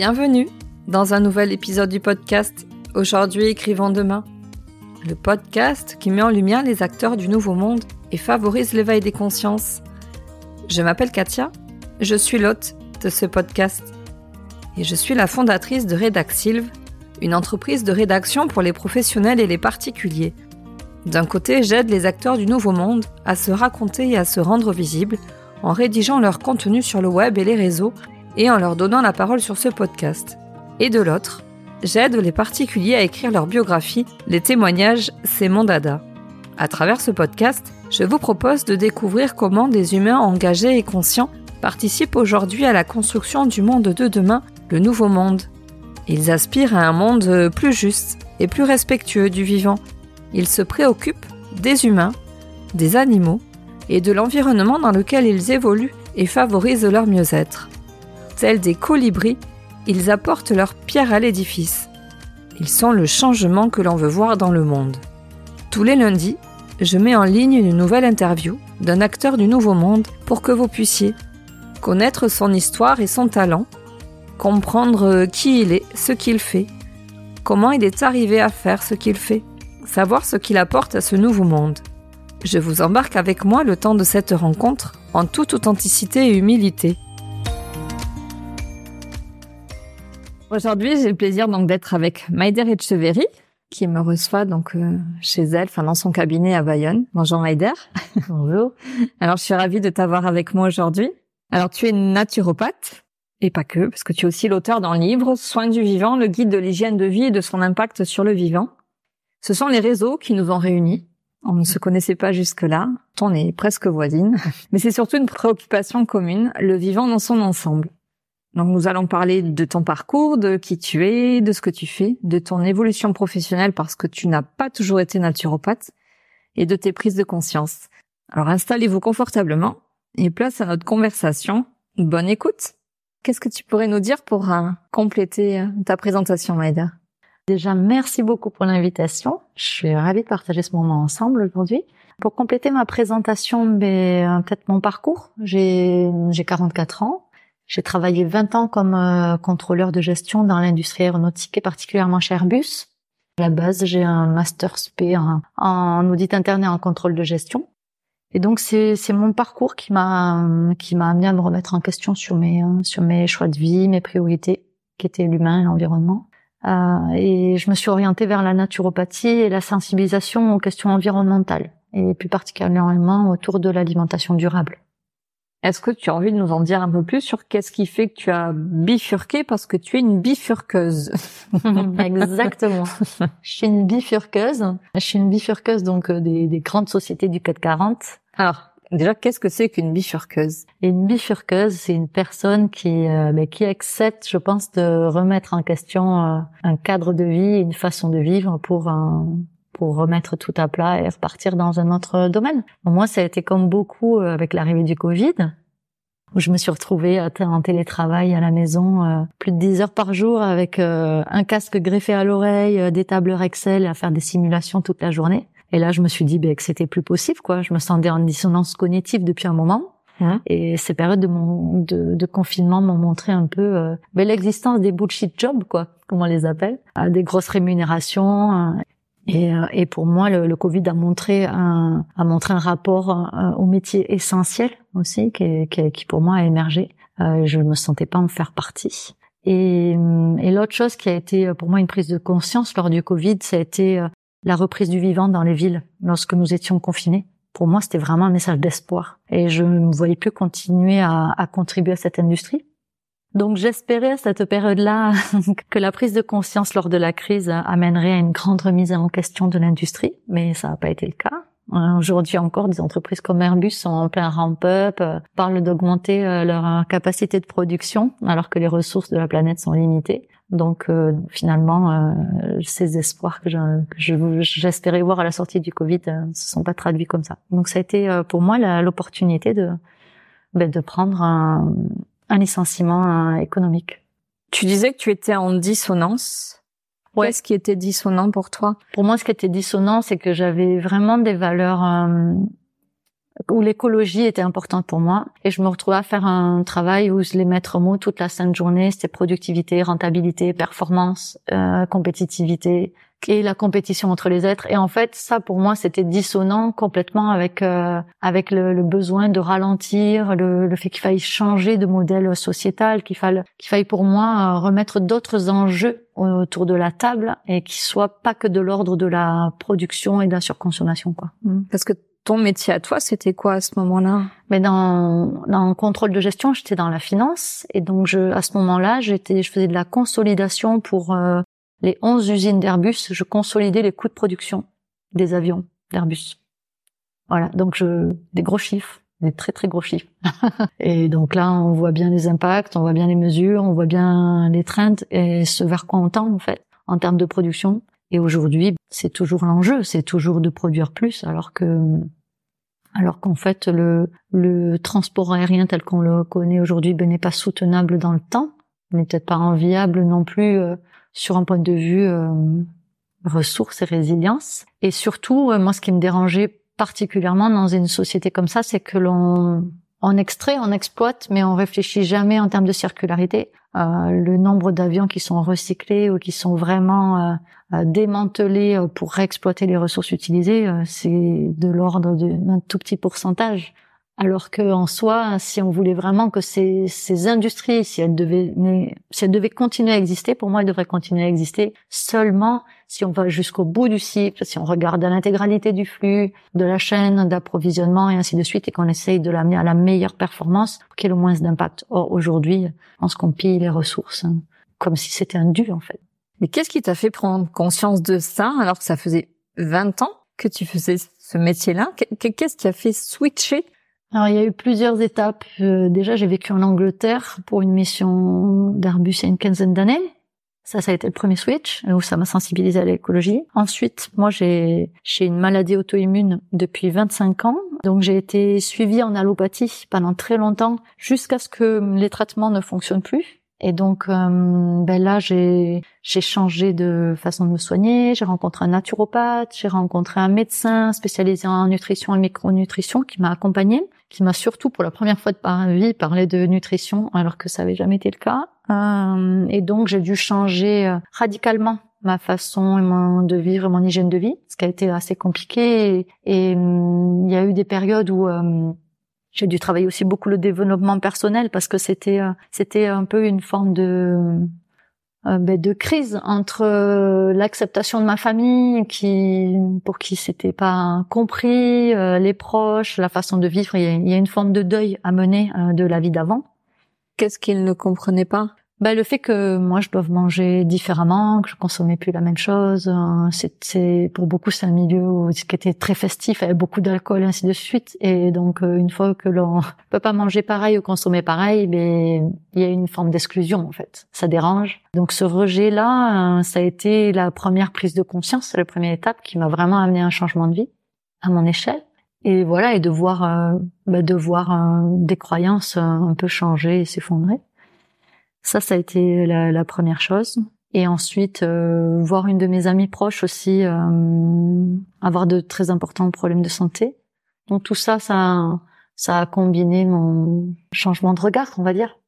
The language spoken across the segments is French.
Bienvenue dans un nouvel épisode du podcast Aujourd'hui écrivons demain. Le podcast qui met en lumière les acteurs du nouveau monde et favorise l'éveil des consciences. Je m'appelle Katia, je suis l'hôte de ce podcast et je suis la fondatrice de Redaxilve, une entreprise de rédaction pour les professionnels et les particuliers. D'un côté, j'aide les acteurs du nouveau monde à se raconter et à se rendre visibles en rédigeant leur contenu sur le web et les réseaux et en leur donnant la parole sur ce podcast. Et de l'autre, j'aide les particuliers à écrire leur biographie, les témoignages, c'est mon dada. À travers ce podcast, je vous propose de découvrir comment des humains engagés et conscients participent aujourd'hui à la construction du monde de demain, le nouveau monde. Ils aspirent à un monde plus juste et plus respectueux du vivant. Ils se préoccupent des humains, des animaux et de l'environnement dans lequel ils évoluent et favorisent leur mieux-être. Tels des colibris, ils apportent leur pierre à l'édifice. Ils sont le changement que l'on veut voir dans le monde. Tous les lundis, je mets en ligne une nouvelle interview d'un acteur du Nouveau Monde pour que vous puissiez connaître son histoire et son talent, comprendre qui il est, ce qu'il fait, comment il est arrivé à faire ce qu'il fait, savoir ce qu'il apporte à ce nouveau monde. Je vous embarque avec moi le temps de cette rencontre en toute authenticité et humilité. Aujourd'hui, j'ai le plaisir donc d'être avec Maïder Etcheverry, qui me reçoit donc euh, chez elle, enfin dans son cabinet à Bayonne. Bonjour Maïder. Bonjour. Alors je suis ravie de t'avoir avec moi aujourd'hui. Alors tu es naturopathe et pas que, parce que tu es aussi l'auteur d'un livre Soins du vivant, le guide de l'hygiène de vie et de son impact sur le vivant. Ce sont les réseaux qui nous ont réunis. On ne se connaissait pas jusque-là. On est presque voisines. Mais c'est surtout une préoccupation commune, le vivant dans son ensemble. Donc nous allons parler de ton parcours, de qui tu es, de ce que tu fais, de ton évolution professionnelle parce que tu n'as pas toujours été naturopathe et de tes prises de conscience. Alors installez-vous confortablement et place à notre conversation. Bonne écoute. Qu'est-ce que tu pourrais nous dire pour euh, compléter euh, ta présentation, Maïda? Déjà, merci beaucoup pour l'invitation. Je suis ravie de partager ce moment ensemble aujourd'hui. Pour compléter ma présentation, ben, euh, peut-être mon parcours. J'ai 44 ans. J'ai travaillé 20 ans comme euh, contrôleur de gestion dans l'industrie aéronautique et particulièrement chez Airbus. À la base, j'ai un master SP en, audit interne et en contrôle de gestion. Et donc c'est c'est mon parcours qui m'a qui m'a amené à me remettre en question sur mes euh, sur mes choix de vie, mes priorités, qui étaient l'humain et l'environnement. Euh, et je me suis orientée vers la naturopathie et la sensibilisation aux questions environnementales et plus particulièrement autour de l'alimentation durable. Est-ce que tu as envie de nous en dire un peu plus sur qu'est-ce qui fait que tu as bifurqué parce que tu es une bifurqueuse Exactement. Je suis une bifurqueuse. Je suis une bifurqueuse donc euh, des, des grandes sociétés du CAC 40. Alors, déjà, qu'est-ce que c'est qu'une bifurqueuse? Une bifurqueuse, c'est une personne qui euh, ben, qui accepte, je pense, de remettre en question euh, un cadre de vie, une façon de vivre pour un pour remettre tout à plat et repartir dans un autre domaine. Moi, ça a été comme beaucoup euh, avec l'arrivée du Covid, où je me suis retrouvée en télétravail à la maison euh, plus de 10 heures par jour avec euh, un casque greffé à l'oreille, des tableurs Excel à faire des simulations toute la journée. Et là, je me suis dit ben, que c'était plus possible. quoi. Je me sentais en dissonance cognitive depuis un moment. Hein? Et ces périodes de, mon, de, de confinement m'ont montré un peu ben, l'existence des bullshit jobs, quoi, comme on les appelle, à des grosses rémunérations et, euh, et, pour moi, le, le, Covid a montré un, a montré un rapport euh, au métier essentiel aussi, qui, qui, qui, pour moi a émergé. Euh, je ne me sentais pas en faire partie. Et, et l'autre chose qui a été pour moi une prise de conscience lors du Covid, ça a été la reprise du vivant dans les villes lorsque nous étions confinés. Pour moi, c'était vraiment un message d'espoir. Et je ne voyais plus continuer à, à contribuer à cette industrie donc j'espérais à cette période-là que la prise de conscience lors de la crise amènerait à une grande remise en question de l'industrie, mais ça n'a pas été le cas. Aujourd'hui encore, des entreprises comme Airbus sont en plein ramp-up, euh, parlent d'augmenter euh, leur capacité de production alors que les ressources de la planète sont limitées. Donc euh, finalement, ces espoirs que j'espérais voir à la sortie du Covid ne se sont pas traduits comme ça. Donc ça a été pour moi l'opportunité de, ben, de prendre un, un licenciement économique. Tu disais que tu étais en dissonance. Ouais. Qu'est-ce qui était dissonant pour toi? Pour moi, ce qui était dissonant, c'est que j'avais vraiment des valeurs, euh, où l'écologie était importante pour moi. Et je me retrouvais à faire un travail où je les mettre en mots toute la sainte journée. C'était productivité, rentabilité, performance, euh, compétitivité et la compétition entre les êtres. Et en fait, ça pour moi, c'était dissonant complètement avec euh, avec le, le, besoin de ralentir, le, le fait qu'il faille changer de modèle sociétal, qu'il faille qu'il faille pour moi euh, remettre d'autres enjeux autour de la table et qui soient pas que de l'ordre de la production et de la surconsommation, quoi. Parce que ton métier à toi, c'était quoi à ce moment-là? Mais dans, dans le contrôle de gestion, j'étais dans la finance et donc je, à ce moment-là, j'étais, je faisais de la consolidation pour euh, les 11 usines d'Airbus. Je consolidais les coûts de production des avions d'Airbus. Voilà, donc je, des gros chiffres, des très très gros chiffres. et donc là, on voit bien les impacts, on voit bien les mesures, on voit bien les trends et ce vers quoi on tend en fait en termes de production. Et aujourd'hui, c'est toujours l'enjeu, c'est toujours de produire plus, alors que, alors qu'en fait, le, le transport aérien tel qu'on le connaît aujourd'hui ben, n'est pas soutenable dans le temps, n'est peut-être pas enviable non plus euh, sur un point de vue euh, ressources et résilience. Et surtout, euh, moi, ce qui me dérangeait particulièrement dans une société comme ça, c'est que l'on on extrait, on exploite, mais on réfléchit jamais en termes de circularité. Euh, le nombre d'avions qui sont recyclés ou qui sont vraiment euh, euh démantelés euh, pour réexploiter les ressources utilisées, c'est de l'ordre d'un tout petit pourcentage. Alors que en soi, si on voulait vraiment que ces, ces industries, si elles devaient, si elles devaient continuer à exister, pour moi, elles devraient continuer à exister seulement si on va jusqu'au bout du cycle, si on regarde l'intégralité du flux, de la chaîne d'approvisionnement et ainsi de suite, et qu'on essaye de l'amener à la meilleure performance pour qu'il y ait le moins d'impact. Or, aujourd'hui, on se qu'on pille les ressources hein, comme si c'était un dû, en fait. Mais qu'est-ce qui t'a fait prendre conscience de ça alors que ça faisait 20 ans que tu faisais ce métier-là? Qu'est-ce qui a fait switcher alors il y a eu plusieurs étapes. Euh, déjà j'ai vécu en Angleterre pour une mission d'Airbus il y a une quinzaine d'années. Ça, ça a été le premier switch où ça m'a sensibilisé à l'écologie. Ensuite, moi, j'ai j'ai une maladie auto-immune depuis 25 ans, donc j'ai été suivie en allopathie pendant très longtemps jusqu'à ce que les traitements ne fonctionnent plus. Et donc euh, ben là, j'ai j'ai changé de façon de me soigner. J'ai rencontré un naturopathe, j'ai rencontré un médecin spécialisé en nutrition et micronutrition qui m'a accompagné, qui m'a surtout pour la première fois de ma vie parlé de nutrition alors que ça avait jamais été le cas. Euh, et donc j'ai dû changer euh, radicalement ma façon de vivre, mon hygiène de vie, ce qui a été assez compliqué. Et, hum, il y a eu des périodes où j'ai dû travailler aussi beaucoup le développement personnel parce que c'était euh, c'était un peu une forme de euh, ben, de crise entre euh, l'acceptation de ma famille qui pour qui c'était pas compris les proches la façon de vivre. Il y, a, il y a une forme de deuil à mener de la vie d'avant. Qu'est-ce qu'ils ne comprenaient pas? Bah, le fait que moi je dois manger différemment, que je consommais plus la même chose, hein, c'est pour beaucoup c'est un milieu qui était très festif, avec beaucoup d'alcool ainsi de suite. Et donc euh, une fois que l'on peut pas manger pareil ou consommer pareil, mais ben, il y a une forme d'exclusion en fait. Ça dérange. Donc ce rejet là, euh, ça a été la première prise de conscience, la première étape qui m'a vraiment amené à un changement de vie à mon échelle. Et voilà, et de voir, bah, de voir des croyances un peu changer et s'effondrer. Ça, ça a été la, la première chose. Et ensuite, euh, voir une de mes amies proches aussi euh, avoir de très importants problèmes de santé. Donc tout ça, ça, ça a combiné mon changement de regard, on va dire.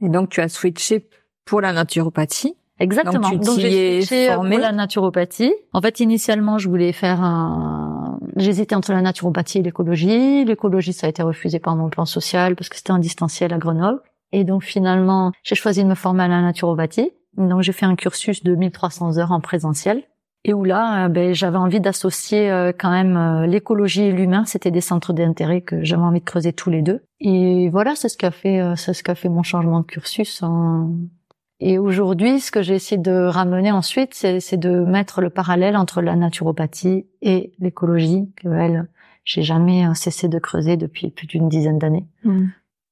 Et donc tu as switché pour la naturopathie. Exactement. Donc, j'ai switché euh, pour la naturopathie. En fait, initialement, je voulais faire un. J'hésitais entre la naturopathie et l'écologie. L'écologie, ça a été refusé par mon plan social parce que c'était un distanciel à Grenoble. Et donc finalement, j'ai choisi de me former à la naturopathie. Donc j'ai fait un cursus de 1300 heures en présentiel. Et où là, euh, ben, j'avais envie d'associer euh, quand même euh, l'écologie et l'humain. C'était des centres d'intérêt que j'avais envie de creuser tous les deux. Et voilà, c'est ce qu'a fait, c'est ce qu'a fait mon changement de cursus. Et aujourd'hui, ce que j'ai essayé de ramener ensuite, c'est de mettre le parallèle entre la naturopathie et l'écologie, que elle, j'ai jamais cessé de creuser depuis plus d'une dizaine d'années. Mmh.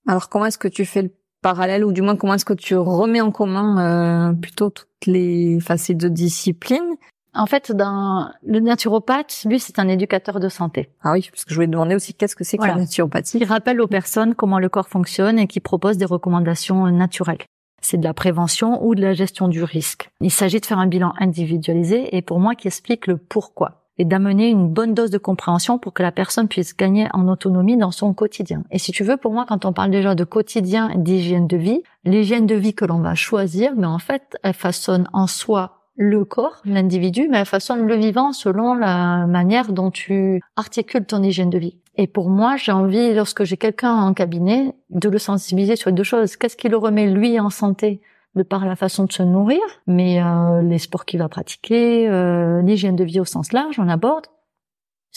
Alors comment est-ce que tu fais le parallèle ou du moins comment est-ce que tu remets en commun euh, plutôt toutes les facettes de discipline? En fait, dans le naturopathe, lui, c'est un éducateur de santé. Ah oui, parce que je voulais demander aussi qu'est-ce que c'est que la naturopathie. Il rappelle aux personnes comment le corps fonctionne et qui propose des recommandations naturelles. C'est de la prévention ou de la gestion du risque. Il s'agit de faire un bilan individualisé et pour moi qui explique le pourquoi. Et d'amener une bonne dose de compréhension pour que la personne puisse gagner en autonomie dans son quotidien. Et si tu veux, pour moi, quand on parle déjà de quotidien, d'hygiène de vie, l'hygiène de vie que l'on va choisir, mais en fait, elle façonne en soi le corps, l'individu, mais elle façonne le vivant selon la manière dont tu articules ton hygiène de vie. Et pour moi, j'ai envie, lorsque j'ai quelqu'un en cabinet, de le sensibiliser sur deux choses. Qu'est-ce qui le remet lui en santé? De par la façon de se nourrir, mais euh, les sports qu'il va pratiquer, euh, l'hygiène de vie au sens large, on aborde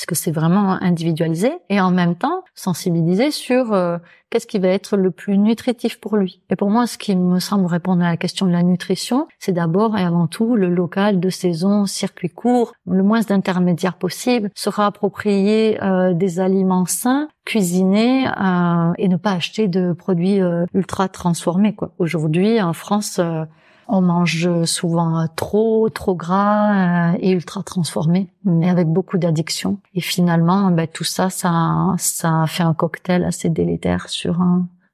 que c'est vraiment individualisé, et en même temps sensibiliser sur euh, qu'est-ce qui va être le plus nutritif pour lui. Et pour moi, ce qui me semble répondre à la question de la nutrition, c'est d'abord et avant tout le local de saison, circuit court, le moins d'intermédiaires possible, se approprier euh, des aliments sains, cuisiner euh, et ne pas acheter de produits ultra transformés. Aujourd'hui, en France, on mange souvent trop, trop gras euh, et ultra transformé, mais avec beaucoup d'addiction. Et finalement, ben, tout ça, ça, ça fait un cocktail assez délétère sur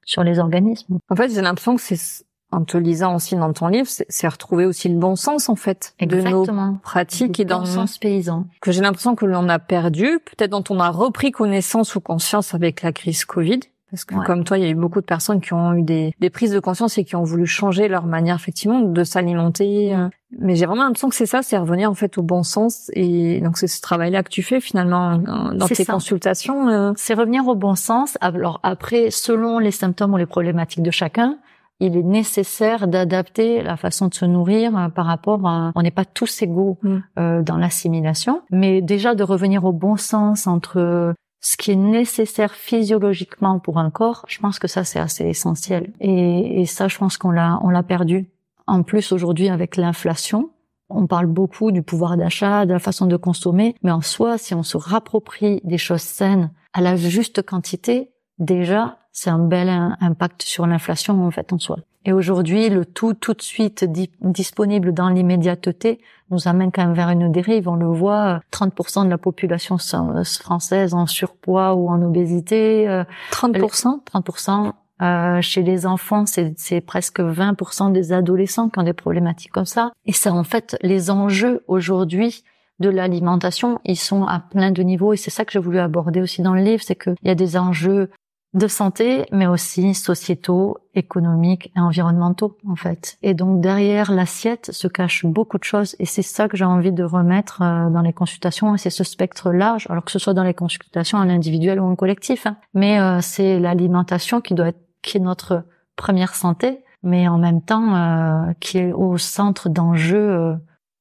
sur les organismes. En fait, j'ai l'impression que c'est en te lisant aussi dans ton livre, c'est retrouver aussi le bon sens en fait Exactement. de nos pratiques et dans le sens paysan que j'ai l'impression que l'on a perdu, peut-être dont on a repris connaissance ou conscience avec la crise Covid parce que comme toi, il y a eu beaucoup de personnes qui ont eu des, des, prises de conscience et qui ont voulu changer leur manière effectivement de s'alimenter. Euh. Mais j'ai vraiment l'impression que c'est ça, c'est revenir en fait au bon sens. Et donc c'est ce travail-là que tu fais finalement euh, dans tes consultations. Euh. C'est revenir au bon sens. Alors après, selon les symptômes ou les problématiques de chacun, il est nécessaire d'adapter la façon de se nourrir par rapport à... On n'est pas tous égaux mm. dans l'assimilation, mais déjà de revenir au bon sens entre ce qui est nécessaire physiologiquement pour un corps, je pense que ça c'est assez essentiel. Et, ça, je pense qu'on l'a on l'a perdu. En plus aujourd'hui avec l'inflation, on parle beaucoup du pouvoir d'achat, de la façon de consommer, mais en soi, si on se rapproprie des choses saines à la juste quantité, déjà c'est un bel impact sur l'inflation en fait en soi. Et aujourd'hui, le tout tout de suite disponible dans l'immédiateté nous amène quand même vers une dérive. On le voit, 30% de la population française en surpoids ou en obésité. 30% euh, 30%. Euh, chez les enfants, c'est presque 20% des adolescents qui ont des problématiques comme ça. Et ça, en fait, les enjeux aujourd'hui de l'alimentation, ils sont à plein de niveaux. Et c'est ça que j'ai voulu aborder aussi dans le livre, c'est qu'il y a des enjeux de santé, mais aussi sociétaux, économiques et environnementaux, en fait. Et donc derrière l'assiette se cachent beaucoup de choses, et c'est ça que j'ai envie de remettre euh, dans les consultations, et c'est ce spectre large, alors que ce soit dans les consultations en individuel ou en collectif. Hein. Mais euh, c'est l'alimentation qui doit être, qui est notre première santé, mais en même temps euh, qui est au centre d'enjeux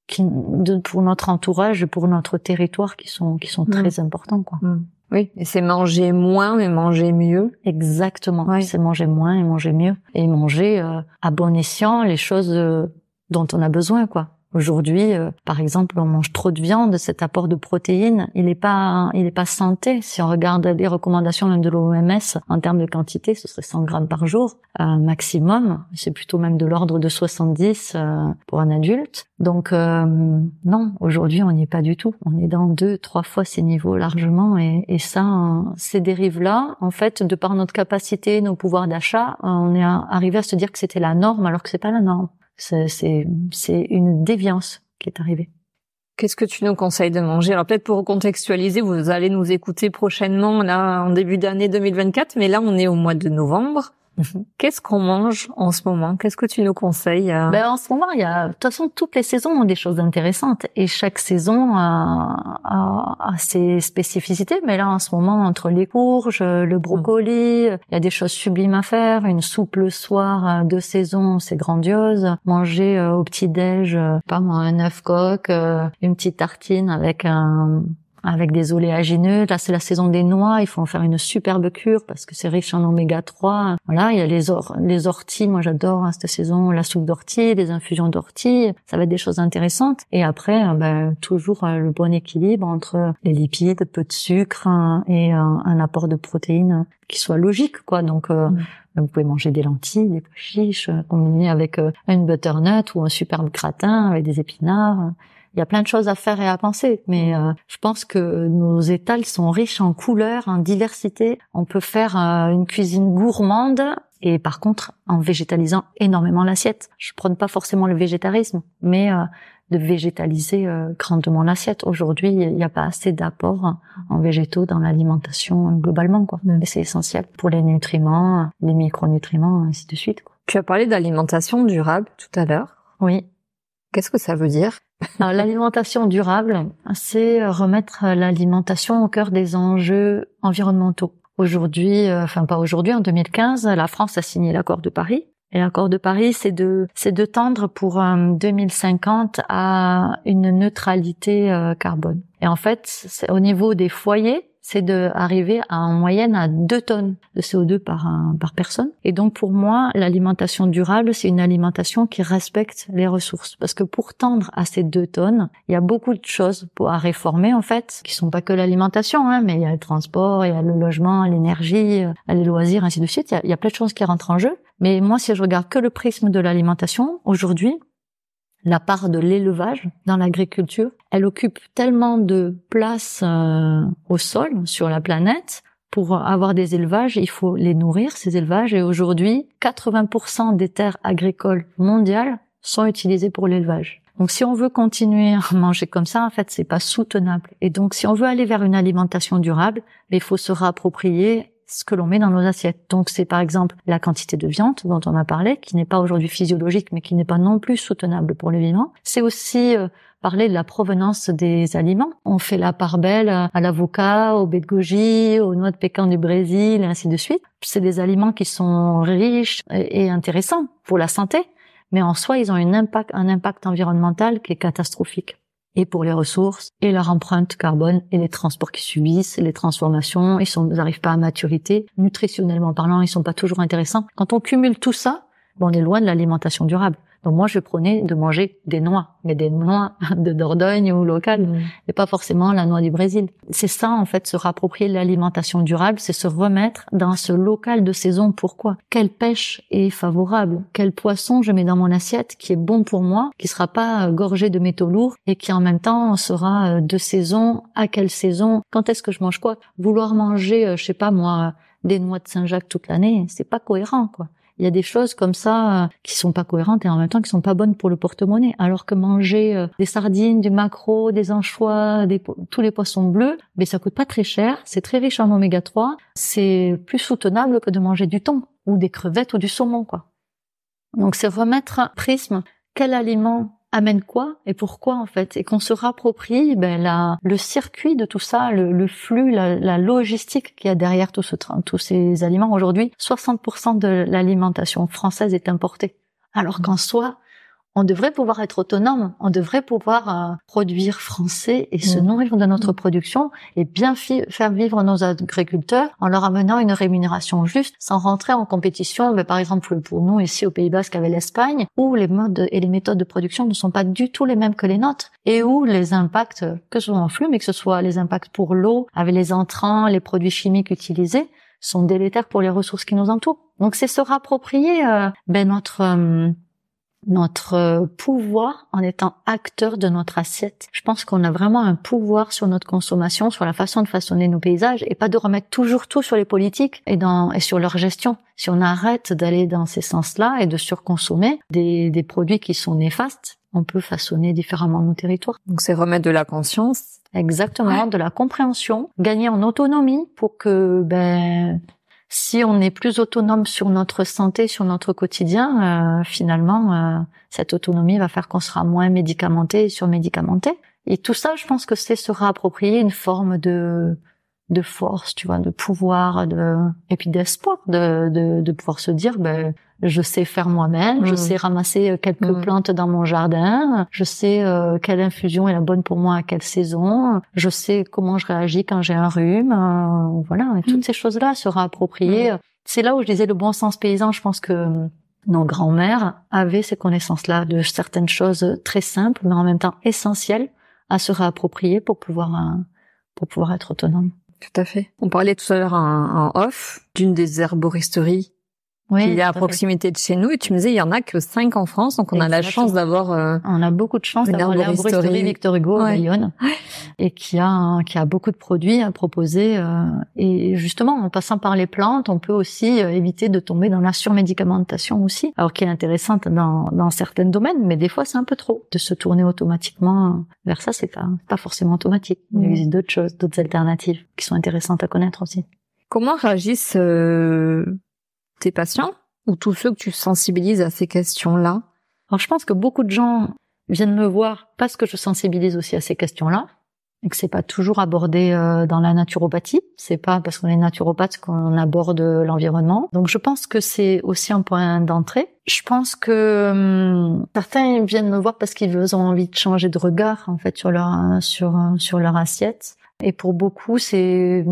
qui, de, pour notre entourage, et pour notre territoire, qui sont qui sont mmh. très importants, quoi. Mmh. Oui, et c'est manger moins mais manger mieux. Exactement. C'est manger moins et manger mieux et manger euh, à bon escient les choses euh, dont on a besoin quoi. Aujourd'hui, euh, par exemple, on mange trop de viande, cet apport de protéines, il n'est pas, il est pas santé. Si on regarde les recommandations même de l'OMS en termes de quantité, ce serait 100 grammes par jour euh, maximum. C'est plutôt même de l'ordre de 70 euh, pour un adulte. Donc non, aujourd'hui, on n'y est pas du tout. On est dans deux, trois fois ces niveaux largement, et, et ça, ces dérives-là, en fait, de par notre capacité, nos pouvoirs d'achat, on est arrivé à se dire que c'était la norme, alors que c'est pas la norme. C'est une déviance qui est arrivée. Qu'est-ce que tu nous conseilles de manger? Alors peut-être pour contextualiser, vous allez nous écouter prochainement là en début d'année 2024, mais là on est au mois de novembre. Mhm. Qu'est-ce qu'on mange en ce moment? Qu'est-ce que tu nous conseilles euh? ben, En ce moment, il y a, de toute façon, toutes les saisons ont des choses intéressantes et chaque saison a, a, ses spécificités. Mais là, en ce moment, entre les courges, le brocoli, il y a des choses sublimes à faire. Une soupe le soir euh, de saison, c'est grandiose. Manger euh, au petit-déj, pas moi, un œuf coq, une petite tartine avec un avec des oléagineux. Là, c'est la saison des noix. Il faut en faire une superbe cure parce que c'est riche en oméga 3. Voilà, il y a les, or les orties. Moi, j'adore hein, cette saison la soupe d'ortie, les infusions d'ortie. Ça va être des choses intéressantes. Et après, euh, ben, toujours euh, le bon équilibre entre les lipides, peu de sucre hein, et un apport de protéines qui soit logique, quoi. Donc, euh, mm. vous pouvez manger des lentilles, des pois chiches, combinées avec une butternut ou un superbe gratin avec des épinards il y a plein de choses à faire et à penser, mais euh, je pense que nos étals sont riches en couleurs, en diversité. On peut faire euh, une cuisine gourmande et par contre en végétalisant énormément l'assiette. Je prône pas forcément le végétarisme, mais euh, de végétaliser euh, grandement l'assiette. Aujourd'hui, il n'y a pas assez d'apports en végétaux dans l'alimentation globalement, quoi. Mais c'est essentiel pour les nutriments, les micronutriments, ainsi de suite. Quoi. Tu as parlé d'alimentation durable tout à l'heure. Oui. Qu'est-ce que ça veut dire? L'alimentation durable, c'est remettre l'alimentation au cœur des enjeux environnementaux. Aujourd'hui, euh, enfin pas aujourd'hui, en 2015, la France a signé l'accord de Paris et l'accord de Paris, c'est de c'est de tendre pour 2050 euh, à une neutralité euh, carbone. Et en fait, c'est au niveau des foyers, c'est de arriver à, en moyenne à 2 tonnes de CO2 par, par personne. Et donc pour moi, l'alimentation durable, c'est une alimentation qui respecte les ressources. Parce que pour tendre à ces 2 tonnes, il y a beaucoup de choses à réformer en fait, qui sont pas que l'alimentation, hein, mais il y a le transport, il y a le logement, l'énergie, euh, les loisirs, ainsi de suite. Il y, a, il y a plein de choses qui rentrent en jeu. Mais moi, si je regarde que le prisme de l'alimentation, aujourd'hui, la part de l'élevage dans l'agriculture, elle occupe tellement de place euh, au sol sur la planète. Pour avoir des élevages, il faut les nourrir, ces élevages. Et aujourd'hui, 80% des terres agricoles mondiales sont utilisées pour l'élevage. Donc si on veut continuer à manger comme ça, en fait, c'est pas soutenable. Et donc si on veut aller vers une alimentation durable, il faut se réapproprier ce que l'on met dans nos assiettes. Donc c'est par exemple la quantité de viande dont on a parlé, qui n'est pas aujourd'hui physiologique, mais qui n'est pas non plus soutenable pour le vivant. C'est aussi euh, parler de la provenance des aliments. On fait la part belle à l'avocat, au baie de aux noix de pécan du Brésil, et ainsi de suite. C'est des aliments qui sont riches et intéressants pour la santé, mais en soi, ils ont un impact, un impact environnemental qui est catastrophique et pour les ressources et leur empreinte carbone et les transports qui subissent, les transformations, ils n'arrivent pas à maturité. Nutritionnellement parlant, ils sont pas toujours intéressants. Quand on cumule tout ça, on est loin de l'alimentation durable. Donc moi, je prenais de manger des noix, mais des noix de Dordogne ou locales, mmh. et pas forcément la noix du Brésil. C'est ça, en fait, se rapproprier l'alimentation durable, c'est se remettre dans ce local de saison. Pourquoi? Quelle pêche est favorable? Quel poisson je mets dans mon assiette qui est bon pour moi, qui sera pas euh, gorgé de métaux lourds et qui en même temps sera euh, de saison? À quelle saison? Quand est-ce que je mange quoi? Vouloir manger, euh, je sais pas moi, des noix de Saint-Jacques toute l'année, c'est pas cohérent, quoi il y a des choses comme ça euh, qui sont pas cohérentes et en même temps qui sont pas bonnes pour le porte-monnaie. Alors que manger euh, des sardines, du maquereau, des anchois, tous les poissons bleus, mais ça coûte pas très cher, c'est très riche en oméga 3, c'est plus soutenable que de manger du thon ou des crevettes ou du saumon, quoi. Donc c'est remettre un prisme. Quel aliment amène quoi et pourquoi en fait. Et qu'on se rapproprie ben la le circuit de tout ça le, le flux la, la logistique qu'il y a derrière tout ce train tous ces aliments. Aujourd'hui 60% de l'alimentation française est importée. Alors qu'en soi on devrait pouvoir être autonome, on devrait pouvoir euh, produire français et se mm. nourrir de notre mm. production et bien faire vivre nos agriculteurs en leur amenant une rémunération juste sans rentrer en compétition, mais par exemple pour nous ici au Pays Basque avec l'Espagne, où les modes et les méthodes de production ne sont pas du tout les mêmes que les nôtres et où les impacts, que ce soit en flux, mais que ce soit les impacts pour l'eau, avec les entrants, les produits chimiques utilisés, sont délétères pour les ressources qui nous entourent. Donc c'est se rapproprier euh, ben notre euh, notre euh, pouvoir en étant acteur de notre assiette. Je pense qu'on a vraiment un pouvoir sur notre consommation, sur la façon de façonner nos paysages et pas de remettre toujours tout sur les politiques et, dans, et sur leur gestion. Si on arrête d'aller dans ces sens-là et de surconsommer des, des produits qui sont néfastes, on peut façonner différemment nos territoires. Donc c'est remettre de la conscience. Exactement, de la compréhension, gagner en autonomie pour que ben si on est plus autonome sur notre santé, sur notre quotidien, euh, finalement, euh, cette autonomie va faire qu'on sera moins médicamenté et surmédicamenté. Et tout ça, je pense que c'est se réapproprier une forme de de force, tu vois, de pouvoir, de et puis d'espoir, de, de, de pouvoir se dire, ben je sais faire moi-même, je mmh. sais ramasser euh, quelques mmh. plantes dans mon jardin, je sais euh, quelle infusion est la bonne pour moi à quelle saison, je sais comment je réagis quand j'ai un rhume, euh, voilà, et toutes mmh. ces choses-là sera appropriées. C'est là où je disais le bon sens paysan, je pense que nos grands-mères avaient ces connaissances-là de certaines choses très simples, mais en même temps essentielles à se réapproprier pour pouvoir pour pouvoir être autonome. Tout à fait. On parlait tout à l'heure en, off d'une des herboristeries oui, qui est à proximité de chez nous. Et tu me disais, il y en a que cinq en France, donc on a la chance d'avoir. Euh, on a beaucoup de chance d'avoir l'herboristerie Victor Hugo à Bayonne, et qui a qui a beaucoup de produits à proposer. Euh, et justement, en passant par les plantes, on peut aussi euh, éviter de tomber dans la surmédicamentation aussi, alors qui est intéressante dans dans certains domaines, mais des fois c'est un peu trop de se tourner automatiquement vers ça. C'est pas pas forcément automatique. Il existe d'autres choses, d'autres alternatives qui sont intéressantes à connaître aussi. Comment réagissent tes patients ou tous ceux que tu sensibilises à ces questions-là? Alors je pense que beaucoup de gens viennent me voir parce que je sensibilise aussi à ces questions-là et que c'est pas toujours abordé euh, dans la naturopathie. C'est pas parce qu'on est naturopathe qu'on aborde l'environnement. Donc je pense que c'est aussi un point d'entrée. Je pense que hum, certains viennent me voir parce qu'ils ont envie de changer de regard en fait sur leur sur sur leur assiette. Et pour beaucoup, c'est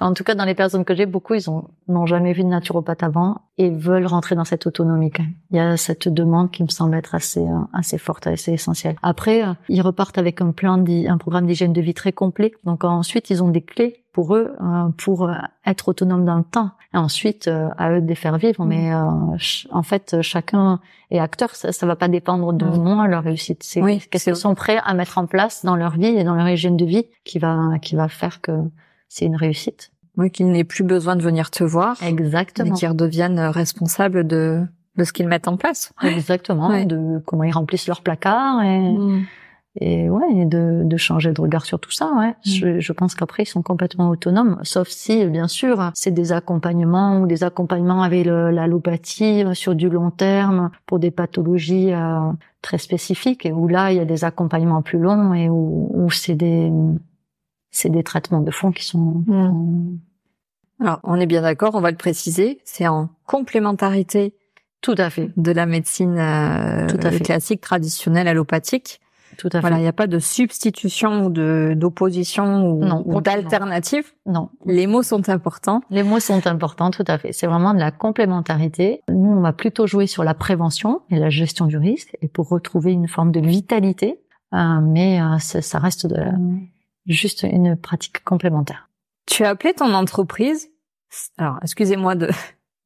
en tout cas, dans les personnes que j'ai, beaucoup, ils ont n'ont jamais vu de naturopathe avant et veulent rentrer dans cette autonomie. Il y a cette demande qui me semble être assez euh, assez forte, assez essentielle. Après, euh, ils repartent avec un plan, un programme d'hygiène de vie très complet. Donc ensuite, ils ont des clés pour eux euh, pour être autonomes dans le temps. Et ensuite, à eux de les faire vivre. Mm. Mais en fait, chacun est acteur. Ça, ça va pas dépendre de mm. moi leur réussite. C'est qu'est-ce qu'ils sont prêts à mettre en place dans leur vie et dans leur hygiène de vie qui va qui va faire que c'est une réussite. Oui, qu'ils n'aient plus besoin de venir te voir. Exactement. Et qu'ils redeviennent responsables de, de ce qu'ils mettent en place. Exactement. De comment ils remplissent leur placard et, mm. et ouais, de, de changer de regard sur tout ça. Ouais. Mm. Je, je, pense qu'après ils sont complètement autonomes, sauf si bien sûr c'est des accompagnements ou des accompagnements avec l'allopathie euh, sur du long terme pour des pathologies euh, très spécifiques et où là il y a des accompagnements plus longs et où, où c'est des c'est des traitements de fond qui sont. Hmm. Alors, on est bien d'accord, on va le préciser, c'est en complémentarité. Tout à fait. De la médecine euh, Tout à fait. classique, traditionnelle, allopathique. Tout à fait. Voilà, il n'y a pas de substitution ou de d'opposition ou, non, ou d'alternative. Non. Les mots sont importants. Les mots sont importants, tout à fait. C'est vraiment de la complémentarité. Nous, on va plutôt jouer sur la prévention et la gestion du risque et pour retrouver une forme de vitalité. Euh, mais euh, ça, reste de la, hmm juste une pratique complémentaire. Tu as appelé ton entreprise, alors excusez-moi de,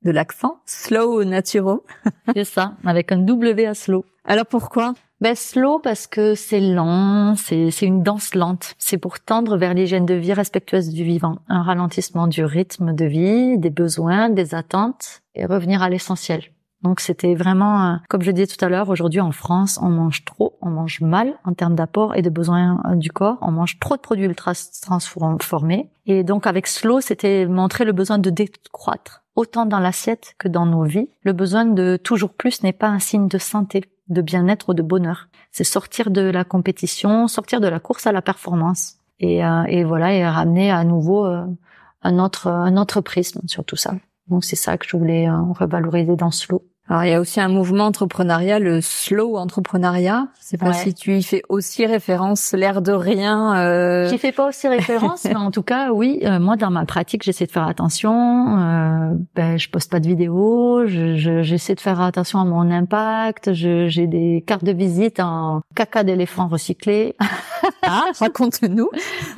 de l'accent, Slow Naturo. c'est ça, avec un W à slow. Alors pourquoi? Ben slow parce que c'est lent, c'est c'est une danse lente. C'est pour tendre vers l'hygiène de vie respectueuse du vivant, un ralentissement du rythme de vie, des besoins, des attentes et revenir à l'essentiel. Donc c'était vraiment, euh, comme je disais tout à l'heure, aujourd'hui en France, on mange trop, on mange mal en termes d'apport et de besoins euh, du corps. On mange trop de produits ultra transformés. Et donc avec Slow, c'était montrer le besoin de décroître, autant dans l'assiette que dans nos vies. Le besoin de toujours plus n'est pas un signe de santé, de bien-être ou de bonheur. C'est sortir de la compétition, sortir de la course à la performance. Et, euh, et voilà, et ramener à nouveau un autre, un autre prisme sur tout ça. Donc c'est ça que je voulais revaloriser dans Slow. Alors il y a aussi un mouvement entrepreneurial, le slow entrepreneuriat. C'est pas si tu y fais aussi référence, l'air de rien. Euh... J'y fais pas aussi référence, mais en tout cas, oui. Euh, moi, dans ma pratique, j'essaie de faire attention. Euh, ben, je poste pas de vidéos. J'essaie de faire attention à mon impact. J'ai des cartes de visite en caca d'éléphant recyclé. ah, raconte-nous.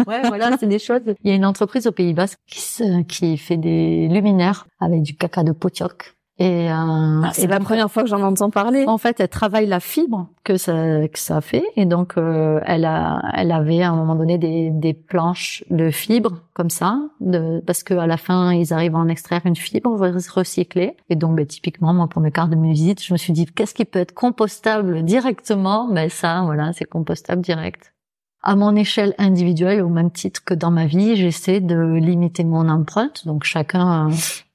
ouais, voilà, c'est des choses. Il y a une entreprise au Pays Basque qui, qui fait des luminaires avec du caca de potioc. Et, euh, ah, c'est la première fois que j'en entends parler. En fait, elle travaille la fibre que ça que ça fait, et donc euh, elle a elle avait à un moment donné des, des planches de fibres comme ça, de, parce que à la fin ils arrivent à en extraire une fibre recyclée. Et donc, ben, typiquement, moi pour mes cartes de visite, je me suis dit qu'est-ce qui peut être compostable directement? Ben ça, voilà, c'est compostable direct. À mon échelle individuelle, au même titre que dans ma vie, j'essaie de limiter mon empreinte. Donc chacun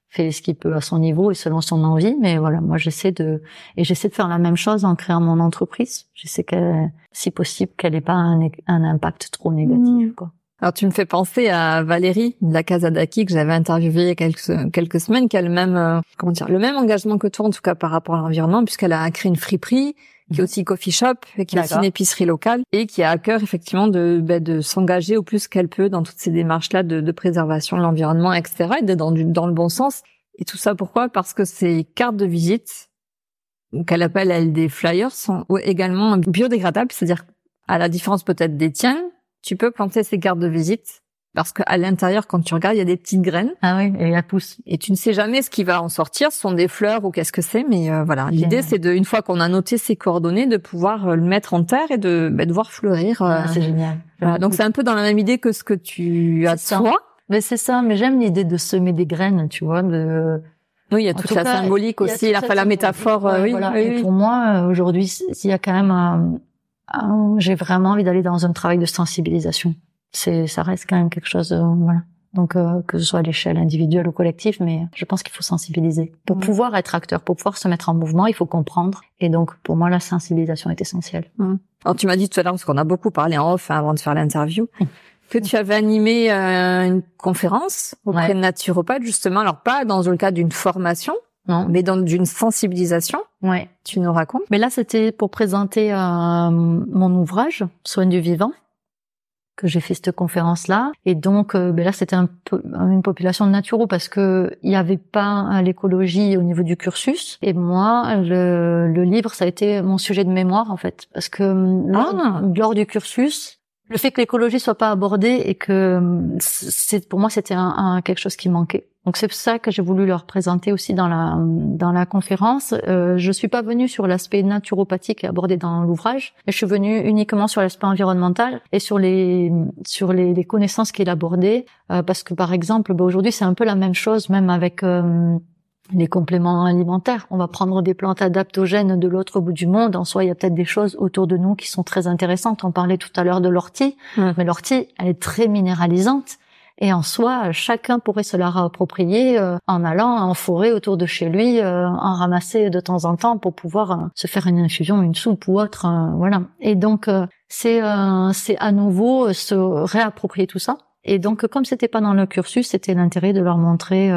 fait ce qu'il peut à son niveau et selon son envie. Mais voilà, moi j'essaie de et j'essaie de faire la même chose en créant mon entreprise. J'essaie que, si possible, qu'elle ait pas un, un impact trop négatif. Mmh. Quoi. Alors tu me fais penser à Valérie de la Casadaki que j'avais interviewée il y a quelques, quelques semaines, qui a le même euh, comment dire le même engagement que toi en tout cas par rapport à l'environnement, puisqu'elle a créé une friperie qui est aussi coffee shop et qui est aussi une épicerie locale et qui a à cœur effectivement de, bah, de s'engager au plus qu'elle peut dans toutes ces démarches-là de, de préservation de l'environnement, etc. et d'être dans, dans le bon sens. Et tout ça pourquoi? Parce que ces cartes de visite, qu'elle appelle elle des flyers, sont également biodégradables, c'est-à-dire à la différence peut-être des tiennes, tu peux planter ces cartes de visite parce qu'à l'intérieur, quand tu regardes, il y a des petites graines. Ah oui, et elle pousse. Et tu ne sais jamais ce qui va en sortir, ce sont des fleurs ou qu'est-ce que c'est, mais euh, voilà. L'idée, c'est de, une fois qu'on a noté ces coordonnées, de pouvoir euh, le mettre en terre et de, bah, de voir fleurir. Ah, c'est génial. donc c'est un peu dans la même idée que ce que tu as de toi. Mais c'est ça, mais j'aime l'idée de semer des graines, tu vois, de oui, il y a toute la symbolique aussi, la, la métaphore. oui, voilà. et pour moi, aujourd'hui, s'il y a quand même, j'ai vraiment envie d'aller dans un travail de sensibilisation c'est ça reste quand même quelque chose euh, voilà. Donc euh, que ce soit à l'échelle individuelle ou collective mais je pense qu'il faut sensibiliser. Pour pouvoir être acteur pour pouvoir se mettre en mouvement il faut comprendre. Et donc pour moi la sensibilisation est essentielle. Alors tu m'as dit tout à l'heure parce qu'on a beaucoup parlé en off hein, avant de faire l'interview que tu avais animé euh, une conférence auprès de naturopathes justement. Alors pas dans le cadre d'une formation non. Mais dans d'une sensibilisation. Ouais. Tu nous racontes. Mais là, c'était pour présenter euh, mon ouvrage, Soins du vivant, que j'ai fait cette conférence là et donc euh, ben là c'était un peu une population de naturo parce que il y avait pas l'écologie au niveau du cursus et moi le, le, livre ça a été mon sujet de mémoire en fait parce que ah. lors du cursus le fait que l'écologie soit pas abordée et que c'est pour moi c'était un, quelque chose qui manquait. Donc c'est ça que j'ai voulu leur présenter aussi dans la dans la conférence. Euh, je suis pas venue sur l'aspect naturopathique abordé dans l'ouvrage, mais je suis venue uniquement sur l'aspect environnemental et sur les sur les, les connaissances qu'il abordait euh, parce que par exemple, bah, aujourd'hui c'est un peu la même chose même avec euh, les compléments alimentaires. On va prendre des plantes adaptogènes de l'autre bout du monde. En soi, il y a peut-être des choses autour de nous qui sont très intéressantes. On parlait tout à l'heure de l'ortie, mais l'ortie, elle est très minéralisante. Et en soi, chacun pourrait se la réapproprier euh, en allant en forêt autour de chez lui, euh, en ramasser de temps en temps pour pouvoir euh, se faire une infusion, une soupe ou autre. voilà. Et donc, c'est c'est à nouveau se réapproprier tout ça. Et donc, comme c'était pas dans le cursus, c'était l'intérêt de leur montrer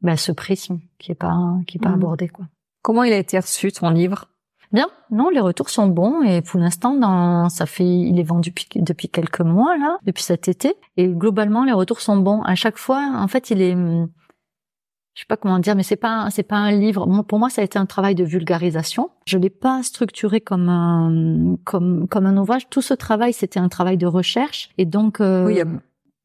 ben, ce prisme qui est pas qui est pas mmh. abordé quoi. Comment il a été reçu ton livre? Bien, non, les retours sont bons et pour l'instant, dans, ça fait, il est vendu depuis, depuis quelques mois là, depuis cet été et globalement les retours sont bons. À chaque fois, en fait, il est, je sais pas comment dire, mais c'est pas, c'est pas un livre. Pour moi, ça a été un travail de vulgarisation. Je l'ai pas structuré comme un, comme, comme un ouvrage. Tout ce travail, c'était un travail de recherche et donc. Euh, oui,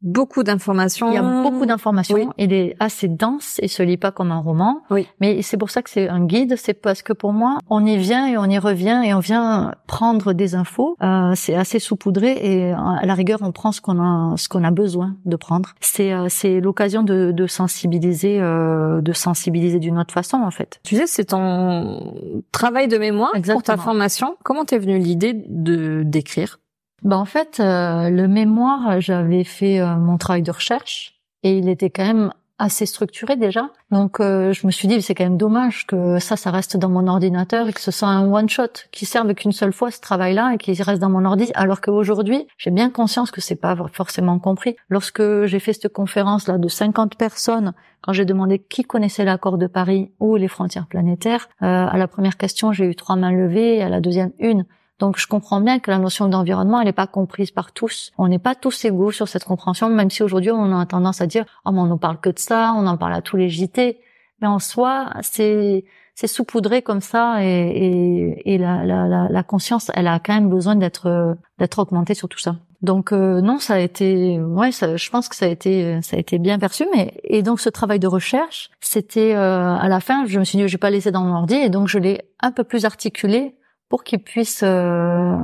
beaucoup d'informations. Il y a beaucoup d'informations. Il est assez dense et se lit pas comme un roman. Oui. Mais c'est pour ça que c'est un guide. C'est parce que pour moi, on y vient et on y revient et on vient prendre des infos. Euh, c'est assez saupoudré et à la rigueur, on prend ce qu'on a, ce qu'on a besoin de prendre. C'est, euh, c'est l'occasion de, de sensibiliser, euh, de sensibiliser d'une autre façon en fait. Tu sais, c'est ton travail de mémoire Exactement. pour ta formation. Comment t'es venue l'idée de d'écrire? Ben en fait, euh, le mémoire, j'avais fait euh, mon travail de recherche et il était quand même assez structuré déjà. Donc euh, je me suis dit c'est quand même dommage que ça ça reste dans mon ordinateur et que ce soit un one shot qui serve qu'une seule fois ce travail-là et qu'il reste dans mon ordi alors qu'aujourd'hui, j'ai bien conscience que c'est pas forcément compris. Lorsque j'ai fait cette conférence là de 50 personnes quand j'ai demandé qui connaissait l'accord de Paris ou les frontières planétaires, à la première question, j'ai eu trois mains levées à la deuxième une. Donc je comprends bien que la notion d'environnement, elle n'est pas comprise par tous. On n'est pas tous égaux sur cette compréhension, même si aujourd'hui on a tendance à dire oh mais on ne parle que de ça, on en parle à tous les JT. Mais en soi, c'est c'est saupoudré comme ça et, et, et la, la, la, conscience, elle a quand même besoin d'être d'être augmentée sur tout ça. Donc euh, non, ça a été, ouais, ça, je pense que ça a été, ça a été bien perçu. Mais et donc ce travail de recherche, c'était euh, à la fin, je me suis dit, je vais pas laisser dans mon ordi, et donc je l'ai un peu plus articulé pour qu'il puisse euh,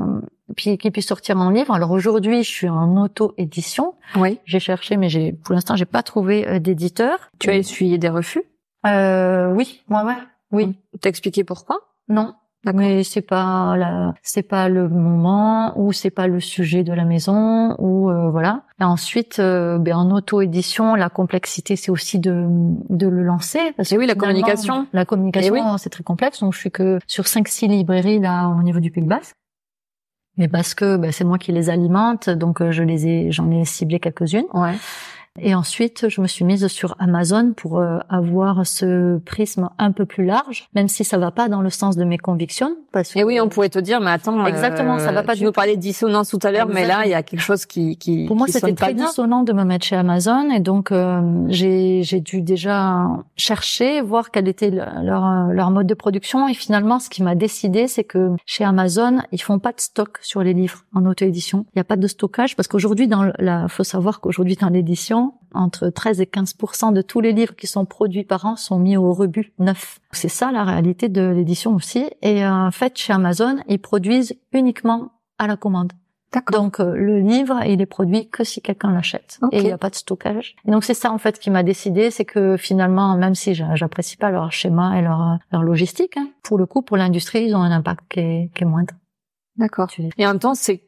qu'il puisse sortir en livre. Alors aujourd'hui, je suis en auto-édition. Oui. J'ai cherché, mais j'ai pour l'instant, j'ai pas trouvé euh, d'éditeur. Tu as essuyé des refus? Euh, Oui, ouais, ouais, oui. T'as expliqué pourquoi? Non. Mais c'est pas la, c'est pas le moment ou c'est pas le sujet de la maison ou euh, voilà. Et ensuite, euh, ben, en auto-édition, la complexité c'est aussi de de le lancer parce que oui, la communication, la communication c'est très complexe. Donc je suis que sur cinq six librairies là au niveau du Pays Basque. Mais parce que ben, c'est moi qui les alimente, donc euh, je les ai, j'en ai ciblé quelques-unes. Ouais. Et ensuite, je me suis mise sur Amazon pour euh, avoir ce prisme un peu plus large, même si ça va pas dans le sens de mes convictions. Parce que... Et oui, on pourrait te dire, mais attends, exactement, ça va pas. Tu nous parlais de dissonance tout à l'heure, mais là, il y a quelque chose qui, qui pour moi, c'était très dissonant de me mettre chez Amazon, et donc euh, j'ai j'ai dû déjà chercher, voir quel était leur leur mode de production, et finalement, ce qui m'a décidé, c'est que chez Amazon, ils font pas de stock sur les livres en auto-édition. Il n'y a pas de stockage parce qu'aujourd'hui, dans la, faut savoir qu'aujourd'hui dans l'édition, entre 13 et 15 de tous les livres qui sont produits par an sont mis au rebut neuf. C'est ça la réalité de l'édition aussi. Et euh, en fait, chez Amazon, ils produisent uniquement à la commande. Donc euh, le livre, il est produit que si quelqu'un l'achète et il n'y a pas de stockage. Et donc c'est ça en fait qui m'a décidé, c'est que finalement, même si j'apprécie pas leur schéma et leur, leur logistique, hein, pour le coup, pour l'industrie, ils ont un impact qui est, qui est moindre. D'accord. Et en même temps, c'est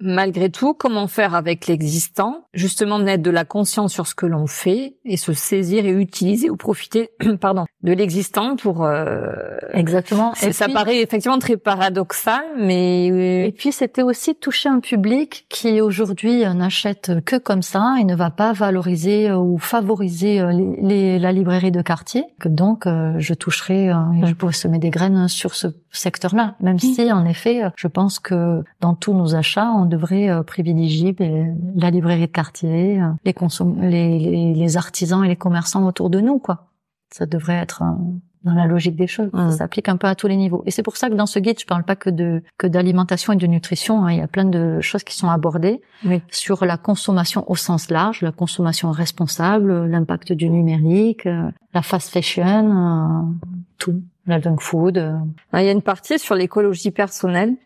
malgré tout, comment faire avec l'existant, justement naître de la conscience sur ce que l'on fait et se saisir et utiliser ou profiter, pardon, de l'existant pour. Euh... Exactement. Et ça paraît effectivement très paradoxal, mais. Et puis c'était aussi toucher un public qui aujourd'hui n'achète que comme ça et ne va pas valoriser ou favoriser euh, les, la librairie de quartier. Donc euh, je toucherai, euh, je pourrais semer des graines sur ce secteur-là, même si en effet, je pense que dans tous nos achats, on devrait euh, privilégier ben, la librairie de quartier, euh, les, les, les, artisans et les commerçants autour de nous, quoi. Ça devrait être euh, dans la logique des choses. Ça s'applique un peu à tous les niveaux. Et c'est pour ça que dans ce guide, je parle pas que de que d'alimentation et de nutrition. Hein. Il y a plein de choses qui sont abordées sur la consommation au sens large, la consommation responsable, l'impact du numérique, la fast fashion, tout, junk food. Il y a une partie sur l'écologie personnelle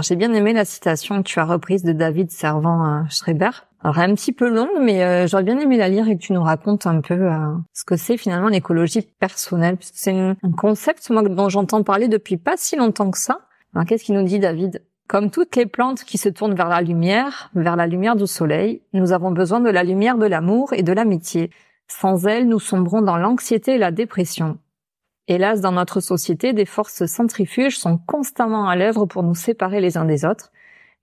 j'ai bien aimé la citation que tu as reprise de David servant à Schreiber. Alors, un petit peu longue, mais euh, j'aurais bien aimé la lire et que tu nous racontes un peu euh, ce que c'est finalement l'écologie personnelle, c'est un concept dont j'entends parler depuis pas si longtemps que ça. Qu'est-ce qu'il nous dit, David? Comme toutes les plantes qui se tournent vers la lumière, vers la lumière du soleil, nous avons besoin de la lumière de l'amour et de l'amitié. Sans elle, nous sombrons dans l'anxiété et la dépression. Hélas, dans notre société, des forces centrifuges sont constamment à l'œuvre pour nous séparer les uns des autres,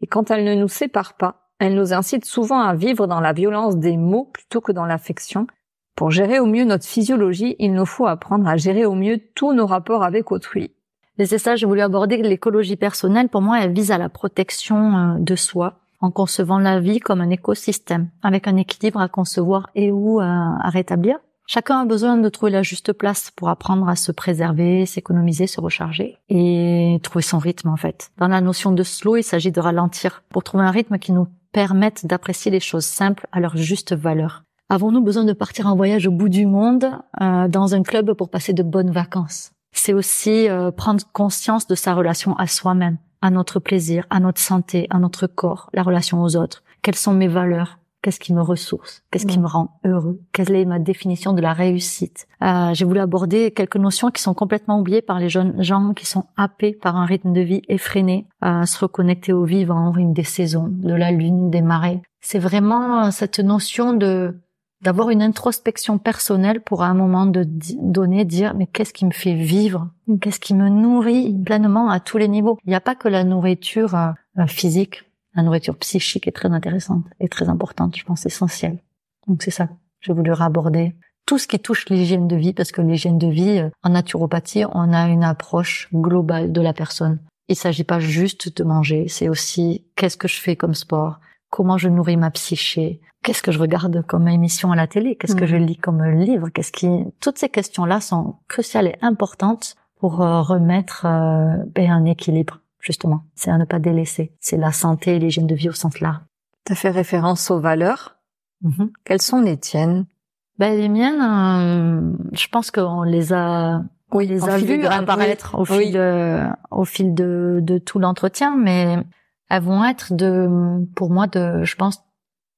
et quand elles ne nous séparent pas, elles nous incitent souvent à vivre dans la violence des mots plutôt que dans l'affection. Pour gérer au mieux notre physiologie, il nous faut apprendre à gérer au mieux tous nos rapports avec autrui. Et c'est ça, je voulais aborder l'écologie personnelle. Pour moi, elle vise à la protection euh, de soi, en concevant la vie comme un écosystème, avec un équilibre à concevoir et ou à rétablir. Chacun a besoin de trouver la juste place pour apprendre à se préserver, s'économiser, se recharger et trouver son rythme en fait. Dans la notion de slow, il s'agit de ralentir pour trouver un rythme qui nous permette d'apprécier les choses simples à leur juste valeur. Avons-nous besoin de partir en voyage au bout du monde euh, dans un club pour passer de bonnes vacances? C'est aussi euh, prendre conscience de sa relation à soi-même, à notre plaisir, à notre santé, à notre corps, la relation aux autres. Quelles sont mes valeurs? Qu'est-ce qui me ressource? Qu'est-ce qui me rend heureux? Quelle est ma définition de la réussite? Euh, J'ai voulu aborder quelques notions qui sont complètement oubliées par les jeunes gens qui sont happés par un rythme de vie effréné, à se reconnecter au vivant, une des saisons, de la lune, des marées. C'est vraiment cette notion de d'avoir une introspection personnelle pour à un moment de donner dire mais qu'est-ce qui me fait vivre? Qu'est-ce qui me nourrit pleinement à tous les niveaux? Il n'y a pas que la nourriture euh, physique la nourriture psychique est très intéressante et très importante, je pense essentielle. Donc c'est ça, je voulais raborder tout ce qui touche l'hygiène de vie, parce que l'hygiène de vie, euh, en naturopathie, on a une approche globale de la personne. Il s'agit pas juste de manger, c'est aussi qu'est-ce que je fais comme sport, comment je nourris ma psyché, qu'est-ce que je regarde comme émission à la télé, qu'est-ce que je mhm. lis comme livre, qu'est-ce qui, toutes ces questions-là sont cruciales et importantes pour euh, remettre euh, ben, un équilibre justement. C'est à ne pas délaisser. C'est la santé et l'hygiène de vie au sens large. Tu as fait référence aux valeurs. Mm-hmm. Quelles sont les tiennes? Ben, Les miennes, euh, je pense qu'on les a, oui, les a vues apparaître au fil, de, au fil de, de tout l'entretien, mais elles vont être de, pour moi, de, je pense,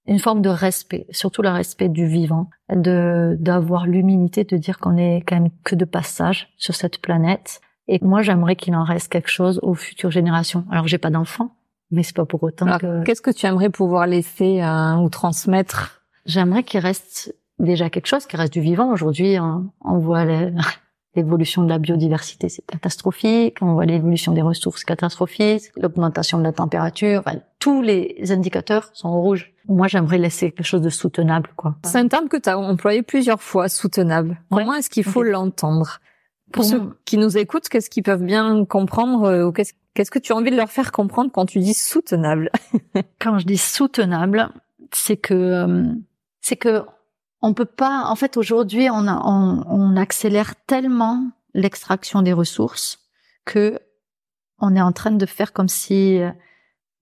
une forme de respect, surtout le respect du vivant, de d'avoir l'humilité de dire qu'on est quand même que de passage sur cette planète et moi, j'aimerais qu'il en reste quelque chose aux futures générations. Alors, j'ai pas d'enfants, mais c'est pas pour autant que. Qu'est-ce que tu aimerais pouvoir laisser euh, ou transmettre? J'aimerais qu'il reste déjà quelque chose, qu'il reste du vivant. Aujourd'hui, on, voit l'évolution de la biodiversité, c'est catastrophique. On voit l'évolution des ressources catastrophiques, l'augmentation de la température. tous les indicateurs sont au rouge. Moi, j'aimerais laisser quelque chose de soutenable, quoi. C'est un terme que tu as employé plusieurs fois, soutenable. Comment est-ce qu'il faut l'entendre? Pour ceux qui nous écoutent, qu'est-ce qu'ils peuvent bien comprendre euh, ou qu'est-ce qu'est-ce que tu as envie de leur faire comprendre quand tu dis soutenable? Quand je dis soutenable, c'est que euh, c'est que on peut pas. En fait, aujourd'hui, on, on, on accélère tellement l'extraction des ressources que on est en train de faire comme si euh,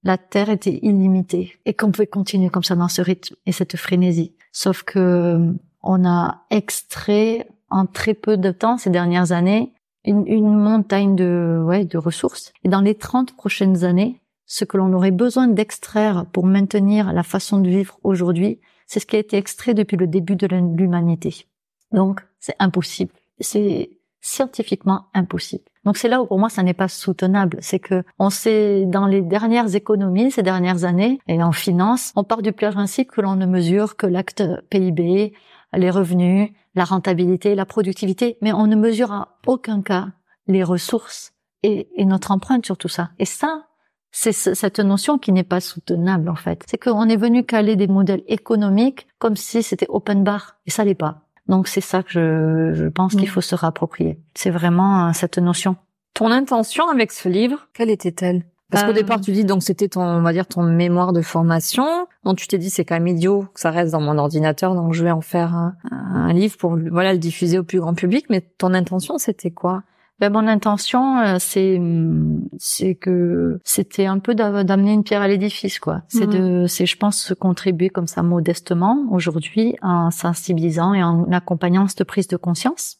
la Terre était illimitée et qu'on pouvait continuer comme ça dans ce rythme et cette frénésie. Sauf que euh, on a extrait en très peu de temps ces dernières années une, une montagne de, ouais, de ressources. Et dans les 30 prochaines années, ce que l'on aurait besoin d'extraire pour maintenir la façon de vivre aujourd'hui, c'est ce qui a été extrait depuis le début de l'humanité. Donc, c'est impossible. C'est scientifiquement impossible. Donc c'est là où pour moi ça n'est pas soutenable, c'est que on sait dans les dernières économies ces dernières années et en finance, on part du principe que l'on ne mesure que l'acte PIB, les revenus, la rentabilité, la productivité, mais on ne mesure en aucun cas les ressources et, et notre empreinte sur tout ça. Et ça, c'est cette notion qui n'est pas soutenable en fait. C'est qu'on est venu caler des modèles économiques comme si c'était open bar et ça l'est pas. Donc c'est ça que je, je pense qu'il mm. faut se rapproprier. C'est vraiment euh, cette notion. Ton intention avec ce livre, quelle était-elle? Parce qu'au euh, départ, tu dis donc c'était ton, on va dire ton mémoire de formation. Donc tu t'es dit c'est quand même idiot que ça reste dans mon ordinateur, donc je vais en faire un, un livre pour voilà le diffuser au plus grand public. Mais ton intention, c'était quoi? Ben, mon intention, euh, c'est c'est que c'était un peu d'amener une pierre à l'édifice, quoi. C'est mhm. de, c'est je pense contribuer comme ça modestement aujourd'hui en sensibilisant et en accompagnant cette prise de conscience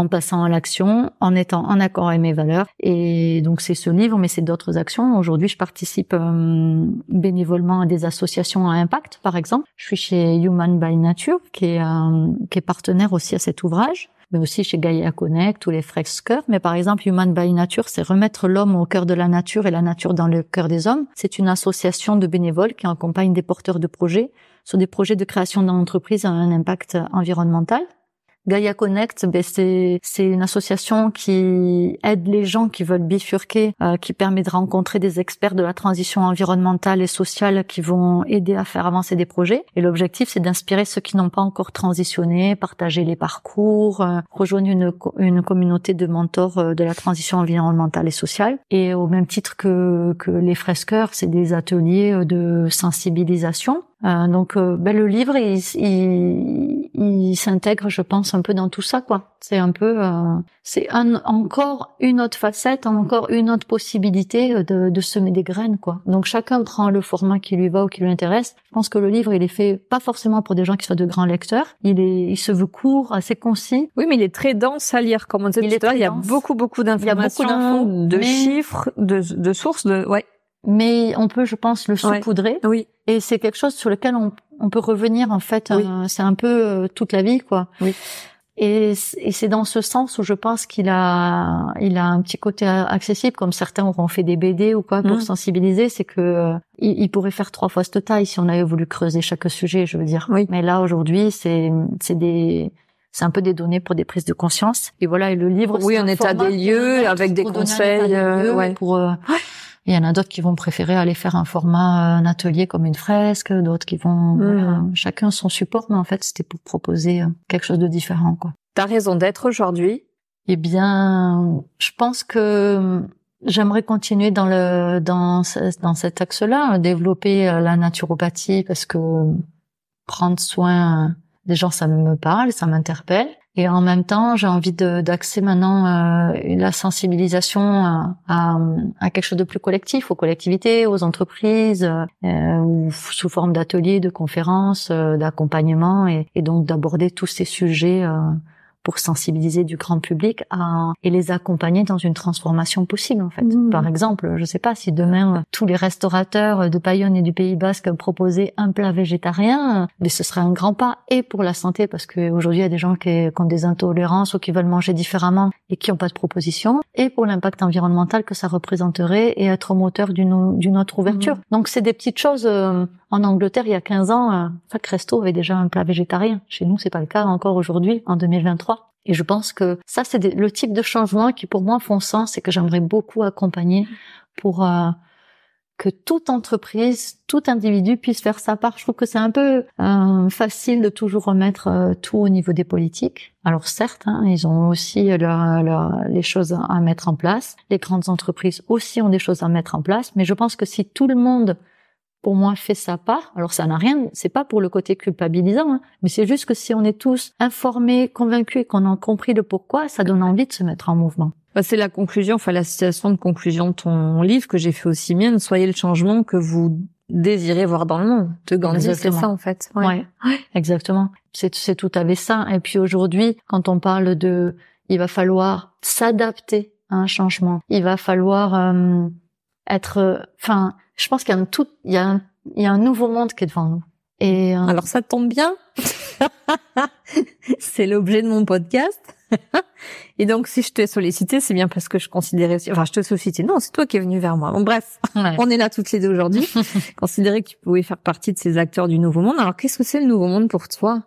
en passant à l'action, en étant en accord avec mes valeurs. Et donc c'est ce livre, mais c'est d'autres actions. Aujourd'hui, je participe euh, bénévolement à des associations à impact, par exemple. Je suis chez Human by Nature, qui est, euh, qui est partenaire aussi à cet ouvrage mais aussi chez Gaia Connect ou les Cœur. Mais par exemple, Human by Nature, c'est remettre l'homme au cœur de la nature et la nature dans le cœur des hommes. C'est une association de bénévoles qui accompagne des porteurs de projets sur des projets de création d'entreprises à un impact environnemental. Gaia Connect, ben c'est une association qui aide les gens qui veulent bifurquer, euh, qui permet de rencontrer des experts de la transition environnementale et sociale qui vont aider à faire avancer des projets. Et l'objectif, c'est d'inspirer ceux qui n'ont pas encore transitionné, partager les parcours, euh, rejoindre une une communauté de mentors euh, de la transition environnementale et sociale. Et au même titre que que les fresqueurs, c'est des ateliers de sensibilisation euh, donc, euh, ben, le livre, il, il, il s'intègre, je pense, un peu dans tout ça, quoi. C'est un peu, euh, c'est un, encore une autre facette, encore une autre possibilité de, de, semer des graines, quoi. Donc, chacun prend le format qui lui va ou qui lui intéresse. Je pense que le livre, il est fait pas forcément pour des gens qui soient de grands lecteurs. Il est, il se veut court, assez concis. Oui, mais il est très dense à lire, comme on disait tout à Il y a beaucoup, beaucoup d'informations, de chiffres, de, de sources, de, ouais mais on peut, je pense, le saupoudrer. Oui. Et c'est quelque chose sur lequel on, on peut revenir en fait. Euh, c'est un peu euh, toute la vie, quoi. Oui. Et, et c'est dans ce sens où je pense qu'il a, il a un petit côté accessible, comme certains auront fait des BD ou quoi pour mmh. sensibiliser. C'est que euh, il, pourrait faire trois fois cette taille si on avait voulu creuser chaque sujet, je veux dire. Oui. Mais là aujourd'hui, c'est, c'est des c'est un peu des données pour des prises de conscience. Et voilà, et le livre. Oui, un, état des lieux avec des conseils. ouais. Pour il y en a d'autres qui vont préférer aller faire un format, un atelier comme une fresque, d'autres qui vont mmh. chacun son support, mais en fait c'était pour proposer euh, quelque chose de différent. quoi. T'as raison d'être aujourd'hui. Eh bien, je pense que j'aimerais continuer dans le dans dans cet axe-là, développer euh, la naturopathie parce que prendre soin des gens ça me parle, ça m'interpelle. Et en même temps, j'ai envie d'axer maintenant euh, la sensibilisation à, à, quelque chose de plus collectif, aux collectivités, aux entreprises, euh, ou sous forme d'ateliers, de conférences, euh, d'accompagnement, et, et, donc d'aborder tous ces sujets euh, pour sensibiliser du grand public à, et les accompagner dans une transformation possible en fait. Mmh. Par exemple, je sais pas si demain tous les restaurateurs de Bayonne et du Pays Basque proposaient un plat végétarien, mais ce serait un grand pas et pour la santé parce qu'aujourd'hui il y a des gens qui, ont des intolérances ou qui veulent manger différemment et qui n'ont pas de proposition et pour l'impact environnemental que ça représenterait et être moteur d'une d'une autre ouverture. Mmh. Donc c'est des petites choses euh, en Angleterre, il y a 15 ans, euh, chaque resto avait déjà un plat végétarien. Chez nous, c'est pas le cas encore aujourd'hui, en 2023. Et je pense que ça, c'est le type de changement qui, pour moi, font sens et que j'aimerais beaucoup accompagner pour euh, que toute entreprise, tout individu puisse faire sa part. Je trouve que c'est un peu euh, facile de toujours remettre tout au niveau des politiques. Alors certes, hein, ils ont aussi les choses à mettre en place. Les grandes entreprises aussi ont des choses à mettre en place. Mais je pense que si tout le monde, pour moi, fait sa part, alors ça n'a rien, c'est pas pour le côté culpabilisant, hein, mais c'est juste que si on est tous informés, convaincus et qu'on a compris le pourquoi, ça donne envie de se mettre en mouvement. Bah, c'est la conclusion, enfin la citation de conclusion de ton livre que j'ai fait aussi mienne. Soyez le changement que vous désirez voir dans le monde. De Gandhi, c'est ça en fait. Ouais, exactement. C'est c'est tout à fait ça. Et puis aujourd'hui, quand on parle de, il va falloir s'adapter à un changement. Il va falloir euh, être, enfin, je pense qu'il y a un tout, il y a un, il y a un nouveau monde qui est devant nous. Et euh, alors ça tombe bien. c'est l'objet de mon podcast. et donc, si je t'ai sollicité, c'est bien parce que je considérais, enfin, je te sollicité. Non, c'est toi qui es venu vers moi. Bon, bref, on est là toutes les deux aujourd'hui. considérer que tu pouvais faire partie de ces acteurs du nouveau monde. Alors, qu'est-ce que c'est le nouveau monde pour toi?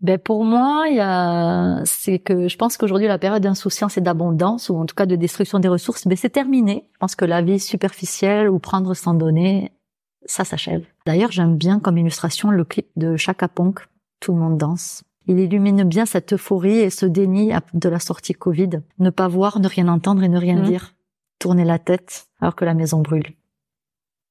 Ben pour moi, il y a, c'est que je pense qu'aujourd'hui la période d'insouciance et d'abondance, ou en tout cas de destruction des ressources, ben c'est terminé. Je pense que la vie superficielle ou prendre sans donner, ça s'achève. D'ailleurs, j'aime bien comme illustration le clip de Chaka Ponk, Tout le monde danse. Il illumine bien cette euphorie et ce déni de la sortie Covid. Ne pas voir, ne rien entendre et ne rien mmh. dire. Tourner la tête alors que la maison brûle.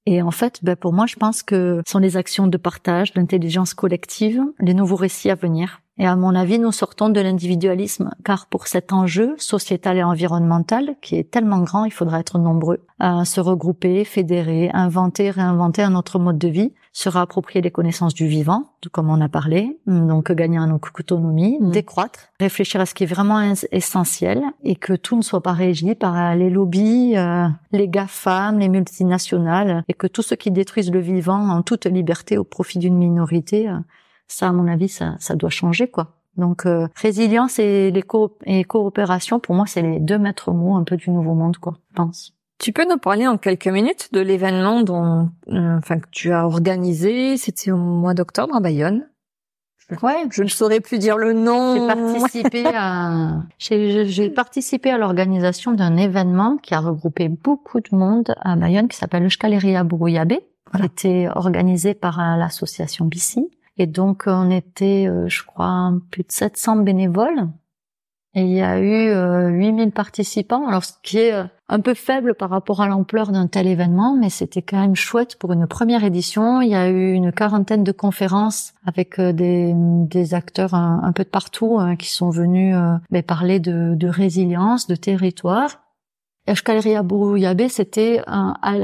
Et en fait, ben pour moi, je pense que ce sont les actions de partage, d'intelligence collective, les nouveaux récits à venir. Et à mon avis, nous sortons de l'individualisme, car pour cet enjeu sociétal et environnemental, qui est tellement grand, il faudra être nombreux à se regrouper, fédérer, inventer, réinventer un autre mode de vie, se réapproprier les connaissances du vivant, comme on a parlé, donc gagner en autonomie, mmh. décroître, réfléchir à ce qui est vraiment essentiel et que tout ne soit pas régi par les lobbies, euh, les GAFAM, les multinationales, et que tout ce qui détruisent le vivant en toute liberté au profit d'une minorité, euh, ça, à mon avis, ça, ça doit changer, quoi. Donc, euh, résilience et, les et coopération, pour moi, c'est les deux maîtres mots un peu du nouveau monde, quoi, je pense. Tu peux nous parler en quelques minutes de l'événement dont, euh, enfin, que tu as organisé? C'était au mois d'octobre à Bayonne. Ouais, je ne saurais plus dire le nom. J'ai participé à, j'ai participé à l'organisation d'un événement qui a regroupé beaucoup de monde à Bayonne, qui s'appelle le Scaleria Bourouillabé, qui était organisé par euh, l'association BC. Et donc, on était, euh, je crois, plus de 700 bénévoles. Et il y a eu 8000 euh, participants, alors ce qui est euh, un peu faible par rapport à l'ampleur d'un tel événement, mais c'était quand même chouette pour une première édition. Il y a eu une quarantaine de conférences avec des, des acteurs un, peu de partout hein, qui sont venus ben, parler de résilience, de territoire. Eshkaleria Bourouillabé, c'était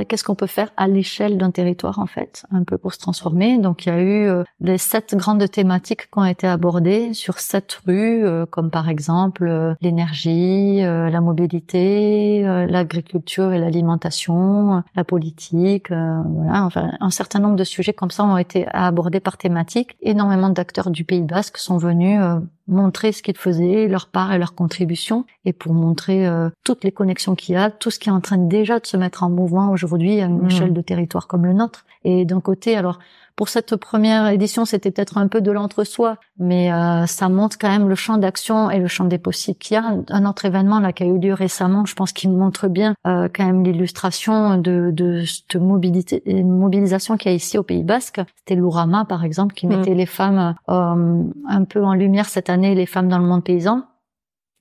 qu'est-ce qu'on peut faire à l'échelle d'un territoire en fait, un peu pour se transformer. Donc il y a eu euh, sept grandes thématiques qui ont été abordées sur sept rues, euh, comme par exemple euh, l'énergie, la mobilité, l'agriculture et l'alimentation, la politique, voilà, enfin un certain nombre de sujets comme ça ont été abordés par thématique. Énormément d'acteurs du Pays Basque sont venus montrer ce qu'ils faisaient, leur part et leur contribution, et pour montrer euh, toutes les connexions qu'il y a, tout ce qui est en train déjà de se mettre en mouvement aujourd'hui à une mmh. échelle de territoire comme le nôtre. Et d'un côté, alors pour cette première édition, c'était peut-être un peu de l'entre-soi, mais euh, ça montre quand même le champ d'action et le champ des possibles qu'il y a. Un autre événement là qui a eu lieu récemment, je pense qu'il montre bien euh, quand même l'illustration de, de cette mobilité, mobilisation qu'il y a ici au Pays Basque. C'était l'Ourama par exemple qui mmh. mettait les femmes euh, un peu en lumière cette année, les femmes dans le monde paysan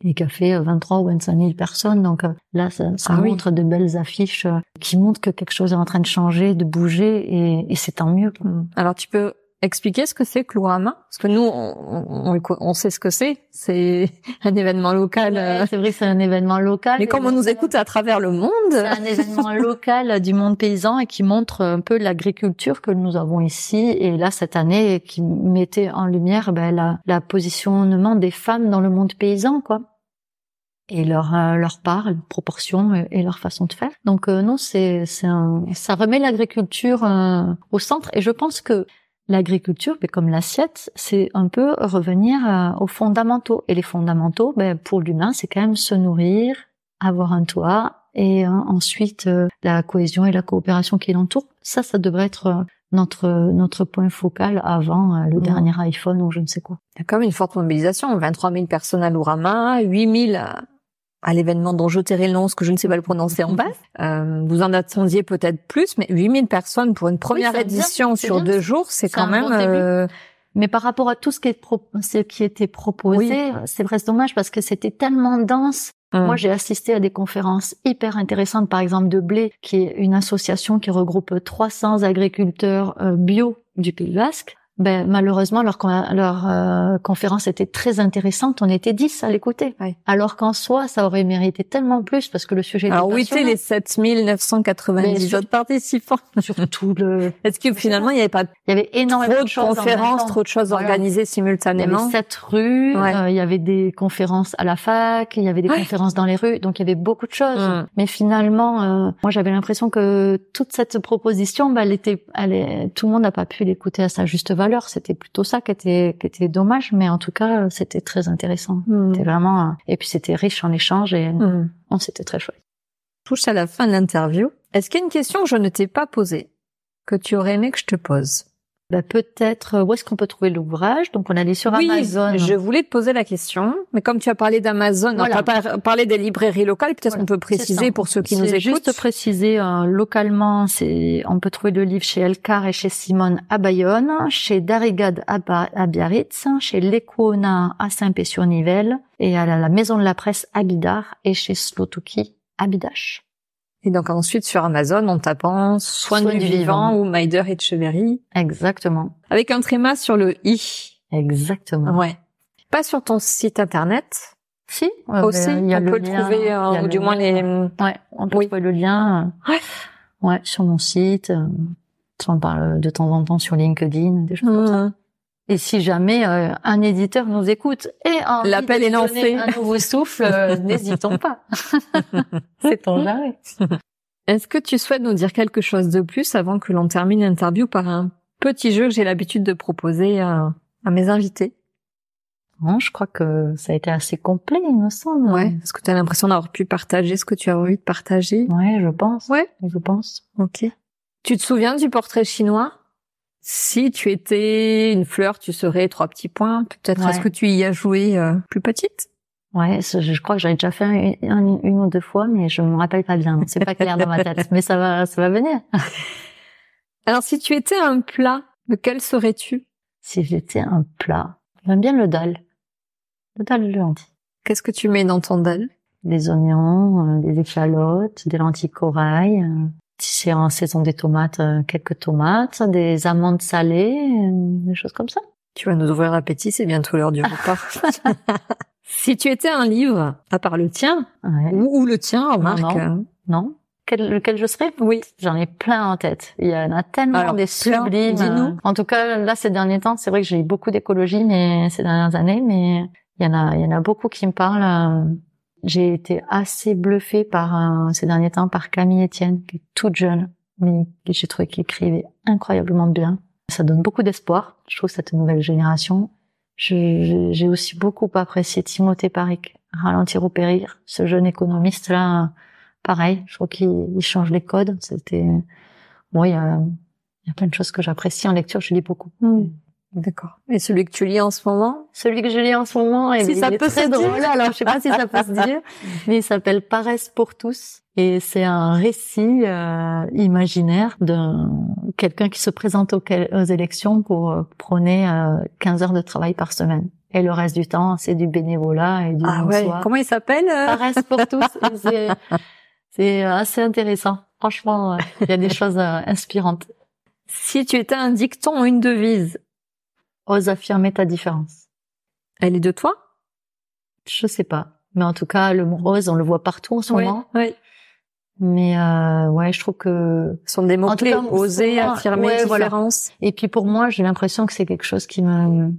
et qui a fait 23 ou 25 000 personnes. Donc euh, là, ça, ça ah montre de belles affiches euh, qui montrent que quelque chose est en train de changer, de bouger, et, et c'est tant mieux. Alors tu peux expliquer ce que c'est que l'Ourama Parce que nous, on, on, on, sait ce que c'est. C'est un événement local. Euh. c'est vrai que c'est un événement local. Mais comme on nous écoute à travers le monde... C'est un événement local du monde paysan et qui montre un peu l'agriculture que nous avons ici. Et là, cette année, qui mettait en lumière ben, la, la positionnement des femmes dans le monde paysan, quoi et leur euh, leur part, leur proportion et, leur façon de faire. Donc euh, non, c'est c'est ça remet l'agriculture euh, au centre et je pense que l'agriculture, ben, comme l'assiette, c'est un peu revenir aux fondamentaux et les fondamentaux, ben, pour l'humain, c'est quand même se nourrir, avoir un toit et ensuite la cohésion et la coopération qui l'entourent. Ça, ça devrait être notre notre point focal avant le mmh. dernier iPhone ou je ne sais quoi. Il y a comme une forte mobilisation, 23 000 personnes à Lourama, 8 000 à l'événement dont je tairai le nom, parce que je ne sais pas le prononcer en bas. Euh, vous en attendiez peut-être plus, mais 8000 personnes pour une première édition sur deux jours, c'est quand même... euh, Mais par rapport à tout ce qui, est pro- ce qui était proposé, c'est presque dommage parce que c'était tellement dense. hum. Moi, j'ai assisté à des conférences hyper intéressantes, par exemple de Blé, qui est une association qui regroupe 300 agriculteurs euh, bio du Pays Basque. Ben, malheureusement, leur, leur euh, conférence était très intéressante. On était 10 à l'écouter. Ouais. Alors qu'en soi, ça aurait mérité tellement plus parce que le sujet était Alors où étaient les 7990 Mais sur- autres participants Surtout le... Est-ce que finalement il n'y avait pas Il y avait énormément trop de choses conférences, trop de choses Voilà. organisées Il y avait simultanément sept rues, Ouais. euh, il y avait des conférences à la fac, il y avait des Ouais. conférences dans les rues, donc il y avait beaucoup de choses. Mm. Mais finalement, euh, moi j'avais l'impression que toute cette proposition, bah, elle était, elle est, tout le monde n'a pas pu l'écouter à sa juste valeur. C'était plutôt ça qui était, qui était dommage, mais en tout cas, c'était très intéressant. Mm. C'était vraiment, et puis c'était riche en échanges et Mm. oh, c'était très chouette. touche à la fin de l'interview. Est-ce qu'il y a une question que je ne t'ai pas posée, que tu aurais aimé que je te pose? Bah, peut-être, euh, où est-ce qu'on peut trouver l'ouvrage? Donc on allait sur Amazon. je voulais te poser la question, mais comme tu as parlé d'Amazon, Voilà. on a parlé des librairies locales, peut-être Voilà. on peut préciser pour ceux qui nous écoutent. juste préciser euh, localement, c'est on peut trouver le livre chez Elcar et chez Simone à Bayonne, chez Darigade à, Ba- à Biarritz, chez Lecuona à Saint-Pé-sur-Nivelle et à la, la Maison de la Presse à Bidart et chez Slotuki à Bidache. Et donc ensuite sur Amazon, en tapant Soin, Soin du, du vivant, vivant. ou Maider et Cheverry, Exactement, avec un tréma sur le i. exactement. Ouais. Pas sur ton site internet Si, euh, aussi. il y a on peut le trouver, euh, ou le du moins lien. les. Ouais, on peut Oui. trouver le lien. euh, Ouais. Ouais, sur mon site. euh, J'en parle de temps en temps sur LinkedIn, des choses comme ça. Et si jamais euh, un éditeur nous écoute et a L'appel est lancé. un nouveau souffle, euh, n'hésitons pas. C'est ton jamais. Est-ce que tu souhaites nous dire quelque chose de plus avant que l'on termine l'interview par un petit jeu que j'ai l'habitude de proposer à, à mes invités? Bon, je crois que ça a été assez complet, il me semble. Est-ce que tu as l'impression d'avoir pu partager ce que tu as envie de partager? Ouais, je pense. Ouais. Je pense. Ok. Tu te souviens du portrait chinois? Si tu étais une fleur, tu serais trois petits points. Peut-être Ouais. est-ce que tu y as joué euh, plus petite? Ouais, je, je crois que j'avais déjà fait une, une- une ou deux fois, mais je me rappelle pas bien. C'est pas clair dans ma tête, mais ça va, ça va venir. Alors si tu étais un plat, lequel serais-tu? Si j'étais un plat, j'aime bien le dalle. Le dalle de lentilles. Qu'est-ce que tu mets dans ton dalle? Des oignons, euh, des échalotes, des lentilles corail. euh, si c'est en saison des tomates, euh, quelques tomates, des amandes salées, euh, des choses comme ça. Tu vas nous ouvrir l'appétit, c'est bientôt l'heure du repas. si tu étais un livre, à part le tien, Ouais. ou, ou le tien, remarque. non. euh, Non Quel, Lequel je serais? Oui. J'en ai plein en tête. Il y en a tellement Alors, des sublimes. dis-nous. En tout cas, là, ces derniers temps, c'est vrai que j'ai eu beaucoup d'écologie mais ces dernières années, mais il y en a, il y en a beaucoup qui me parlent. J'ai été assez bluffée par euh, ces derniers temps par Camille Etienne, qui est toute jeune, mais que j'ai trouvé qu'il écrivait incroyablement bien. Ça donne beaucoup d'espoir, je trouve, cette nouvelle génération. J'ai aussi beaucoup apprécié Timothée Paric, Ralentir ou périr, ce jeune économiste-là, pareil, je trouve qu'il il change les codes. C'était bon, il y a, il y a plein de choses que j'apprécie en lecture. Je lis beaucoup. D'accord. Et celui que tu lis en ce moment? Celui que je lis en ce moment, Si il, ça est peut très se dire. drôle. Alors, je sais pas si ça peut se dire, mais il s'appelle Paresse pour tous. Et c'est un récit euh, imaginaire de quelqu'un qui se présente aux, aux élections pour euh, prôner euh, 15 heures de travail par semaine. Et le reste du temps, c'est du bénévolat et du Ah ouais. Comment il s'appelle euh? Paresse pour tous. C'est- C'est assez intéressant. Franchement, euh, il y a des choses euh, inspirantes. Si tu étais un dicton ou une devise, Ose affirmer ta différence. elle est de toi? Je sais pas. Mais en tout cas, le mot rose, on le voit partout en ce moment. Oui. Mais euh, ouais, je trouve que... Ce sont des mots clés. cas, Oser, affirmer, ouais, voilà. différence. Et puis pour moi, j'ai l'impression que c'est quelque chose qui me...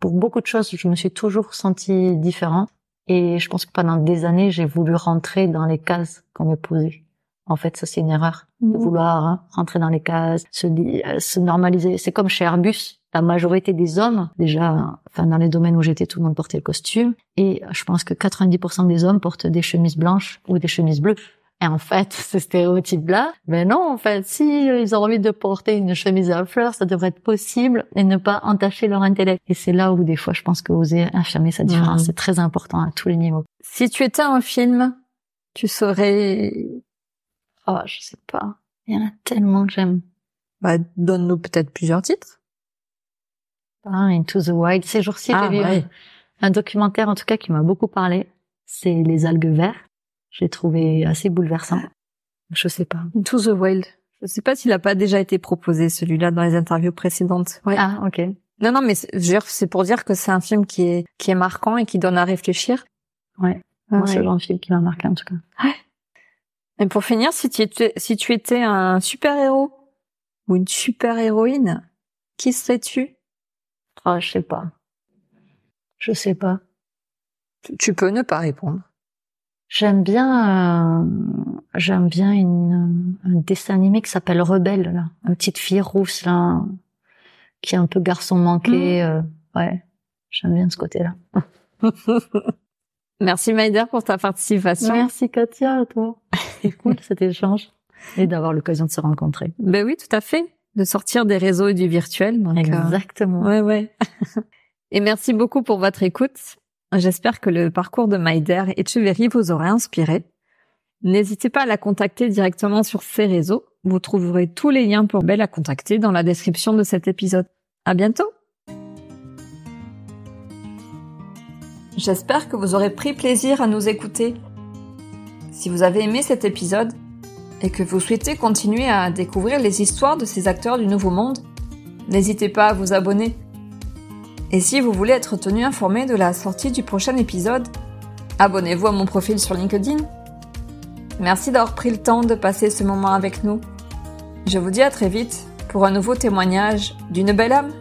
Pour beaucoup de choses, je me suis toujours sentie différente. Et je pense que pendant des années, j'ai voulu rentrer dans les cases qu'on me posait. En fait, ça, c'est une erreur. de vouloir hein, rentrer dans les cases, se, euh, se normaliser. C'est comme chez Airbus, la majorité des hommes, déjà, enfin dans les domaines où j'étais, tout le monde portait le costume, et je pense que 90% des hommes portent des chemises blanches ou des chemises bleues. Et en fait, ce stéréotype-là, ben non, en fait, si ils ont envie de porter une chemise à fleurs, ça devrait être possible et ne pas entacher leur intellect. Et c'est là où des fois, je pense que oser affirmer sa différence, Mhm. c'est très important à tous les niveaux. Si tu étais un film, tu serais... Oh, je sais pas. Il y en a tellement que j'aime. Bah, donne-nous peut-être plusieurs titres. Ah, Into the Wild. Ces jours-ci, Ah, j'ai ouais. un, un documentaire, en tout cas, qui m'a beaucoup parlé. C'est les algues vertes. Je l'ai trouvé assez bouleversant. Je sais pas. Into the Wild. Je sais pas s'il a pas déjà été proposé, celui-là, dans les interviews précédentes. Ouais. Ah, ok. Non, non, mais c'est- pour dire que c'est un film qui est, qui est marquant et qui donne à réfléchir. Ouais. Ah Moi, c'est ouais. le genre de film qui m'a marqué, en tout cas. Et pour finir, si tu étais, si tu étais un super-héros ou une super-héroïne, qui serais-tu? Oh, je sais pas. Je sais pas. Tu- peux ne pas répondre. J'aime bien, euh, j'aime bien une, un dessin animé qui s'appelle Rebelle, là. Une petite fille rousse, là, qui est un peu garçon manqué. euh, ouais. J'aime bien ce côté-là. Merci Maïder pour ta participation. Merci Katia, à toi. C'est cool cet échange. Et d'avoir l'occasion de se rencontrer. Ben oui, tout à fait. De sortir des réseaux et du virtuel. Donc, euh, Exactement. Ouais, ouais. et merci beaucoup pour votre écoute. J'espère que le parcours de Maïder Echeverry vous aura inspiré. N'hésitez pas à la contacter directement sur ses réseaux. Vous trouverez tous les liens pour la contacter dans la description de cet épisode. À bientôt! J'espère que vous aurez pris plaisir à nous écouter. Si vous avez aimé cet épisode et que vous souhaitez continuer à découvrir les histoires de ces acteurs du Nouveau Monde, n'hésitez pas à vous abonner. Et si vous voulez être tenu informé de la sortie du prochain épisode, abonnez-vous à mon profil sur LinkedIn. Merci d'avoir pris le temps de passer ce moment avec nous. Je vous dis à très vite pour un nouveau témoignage d'une belle âme.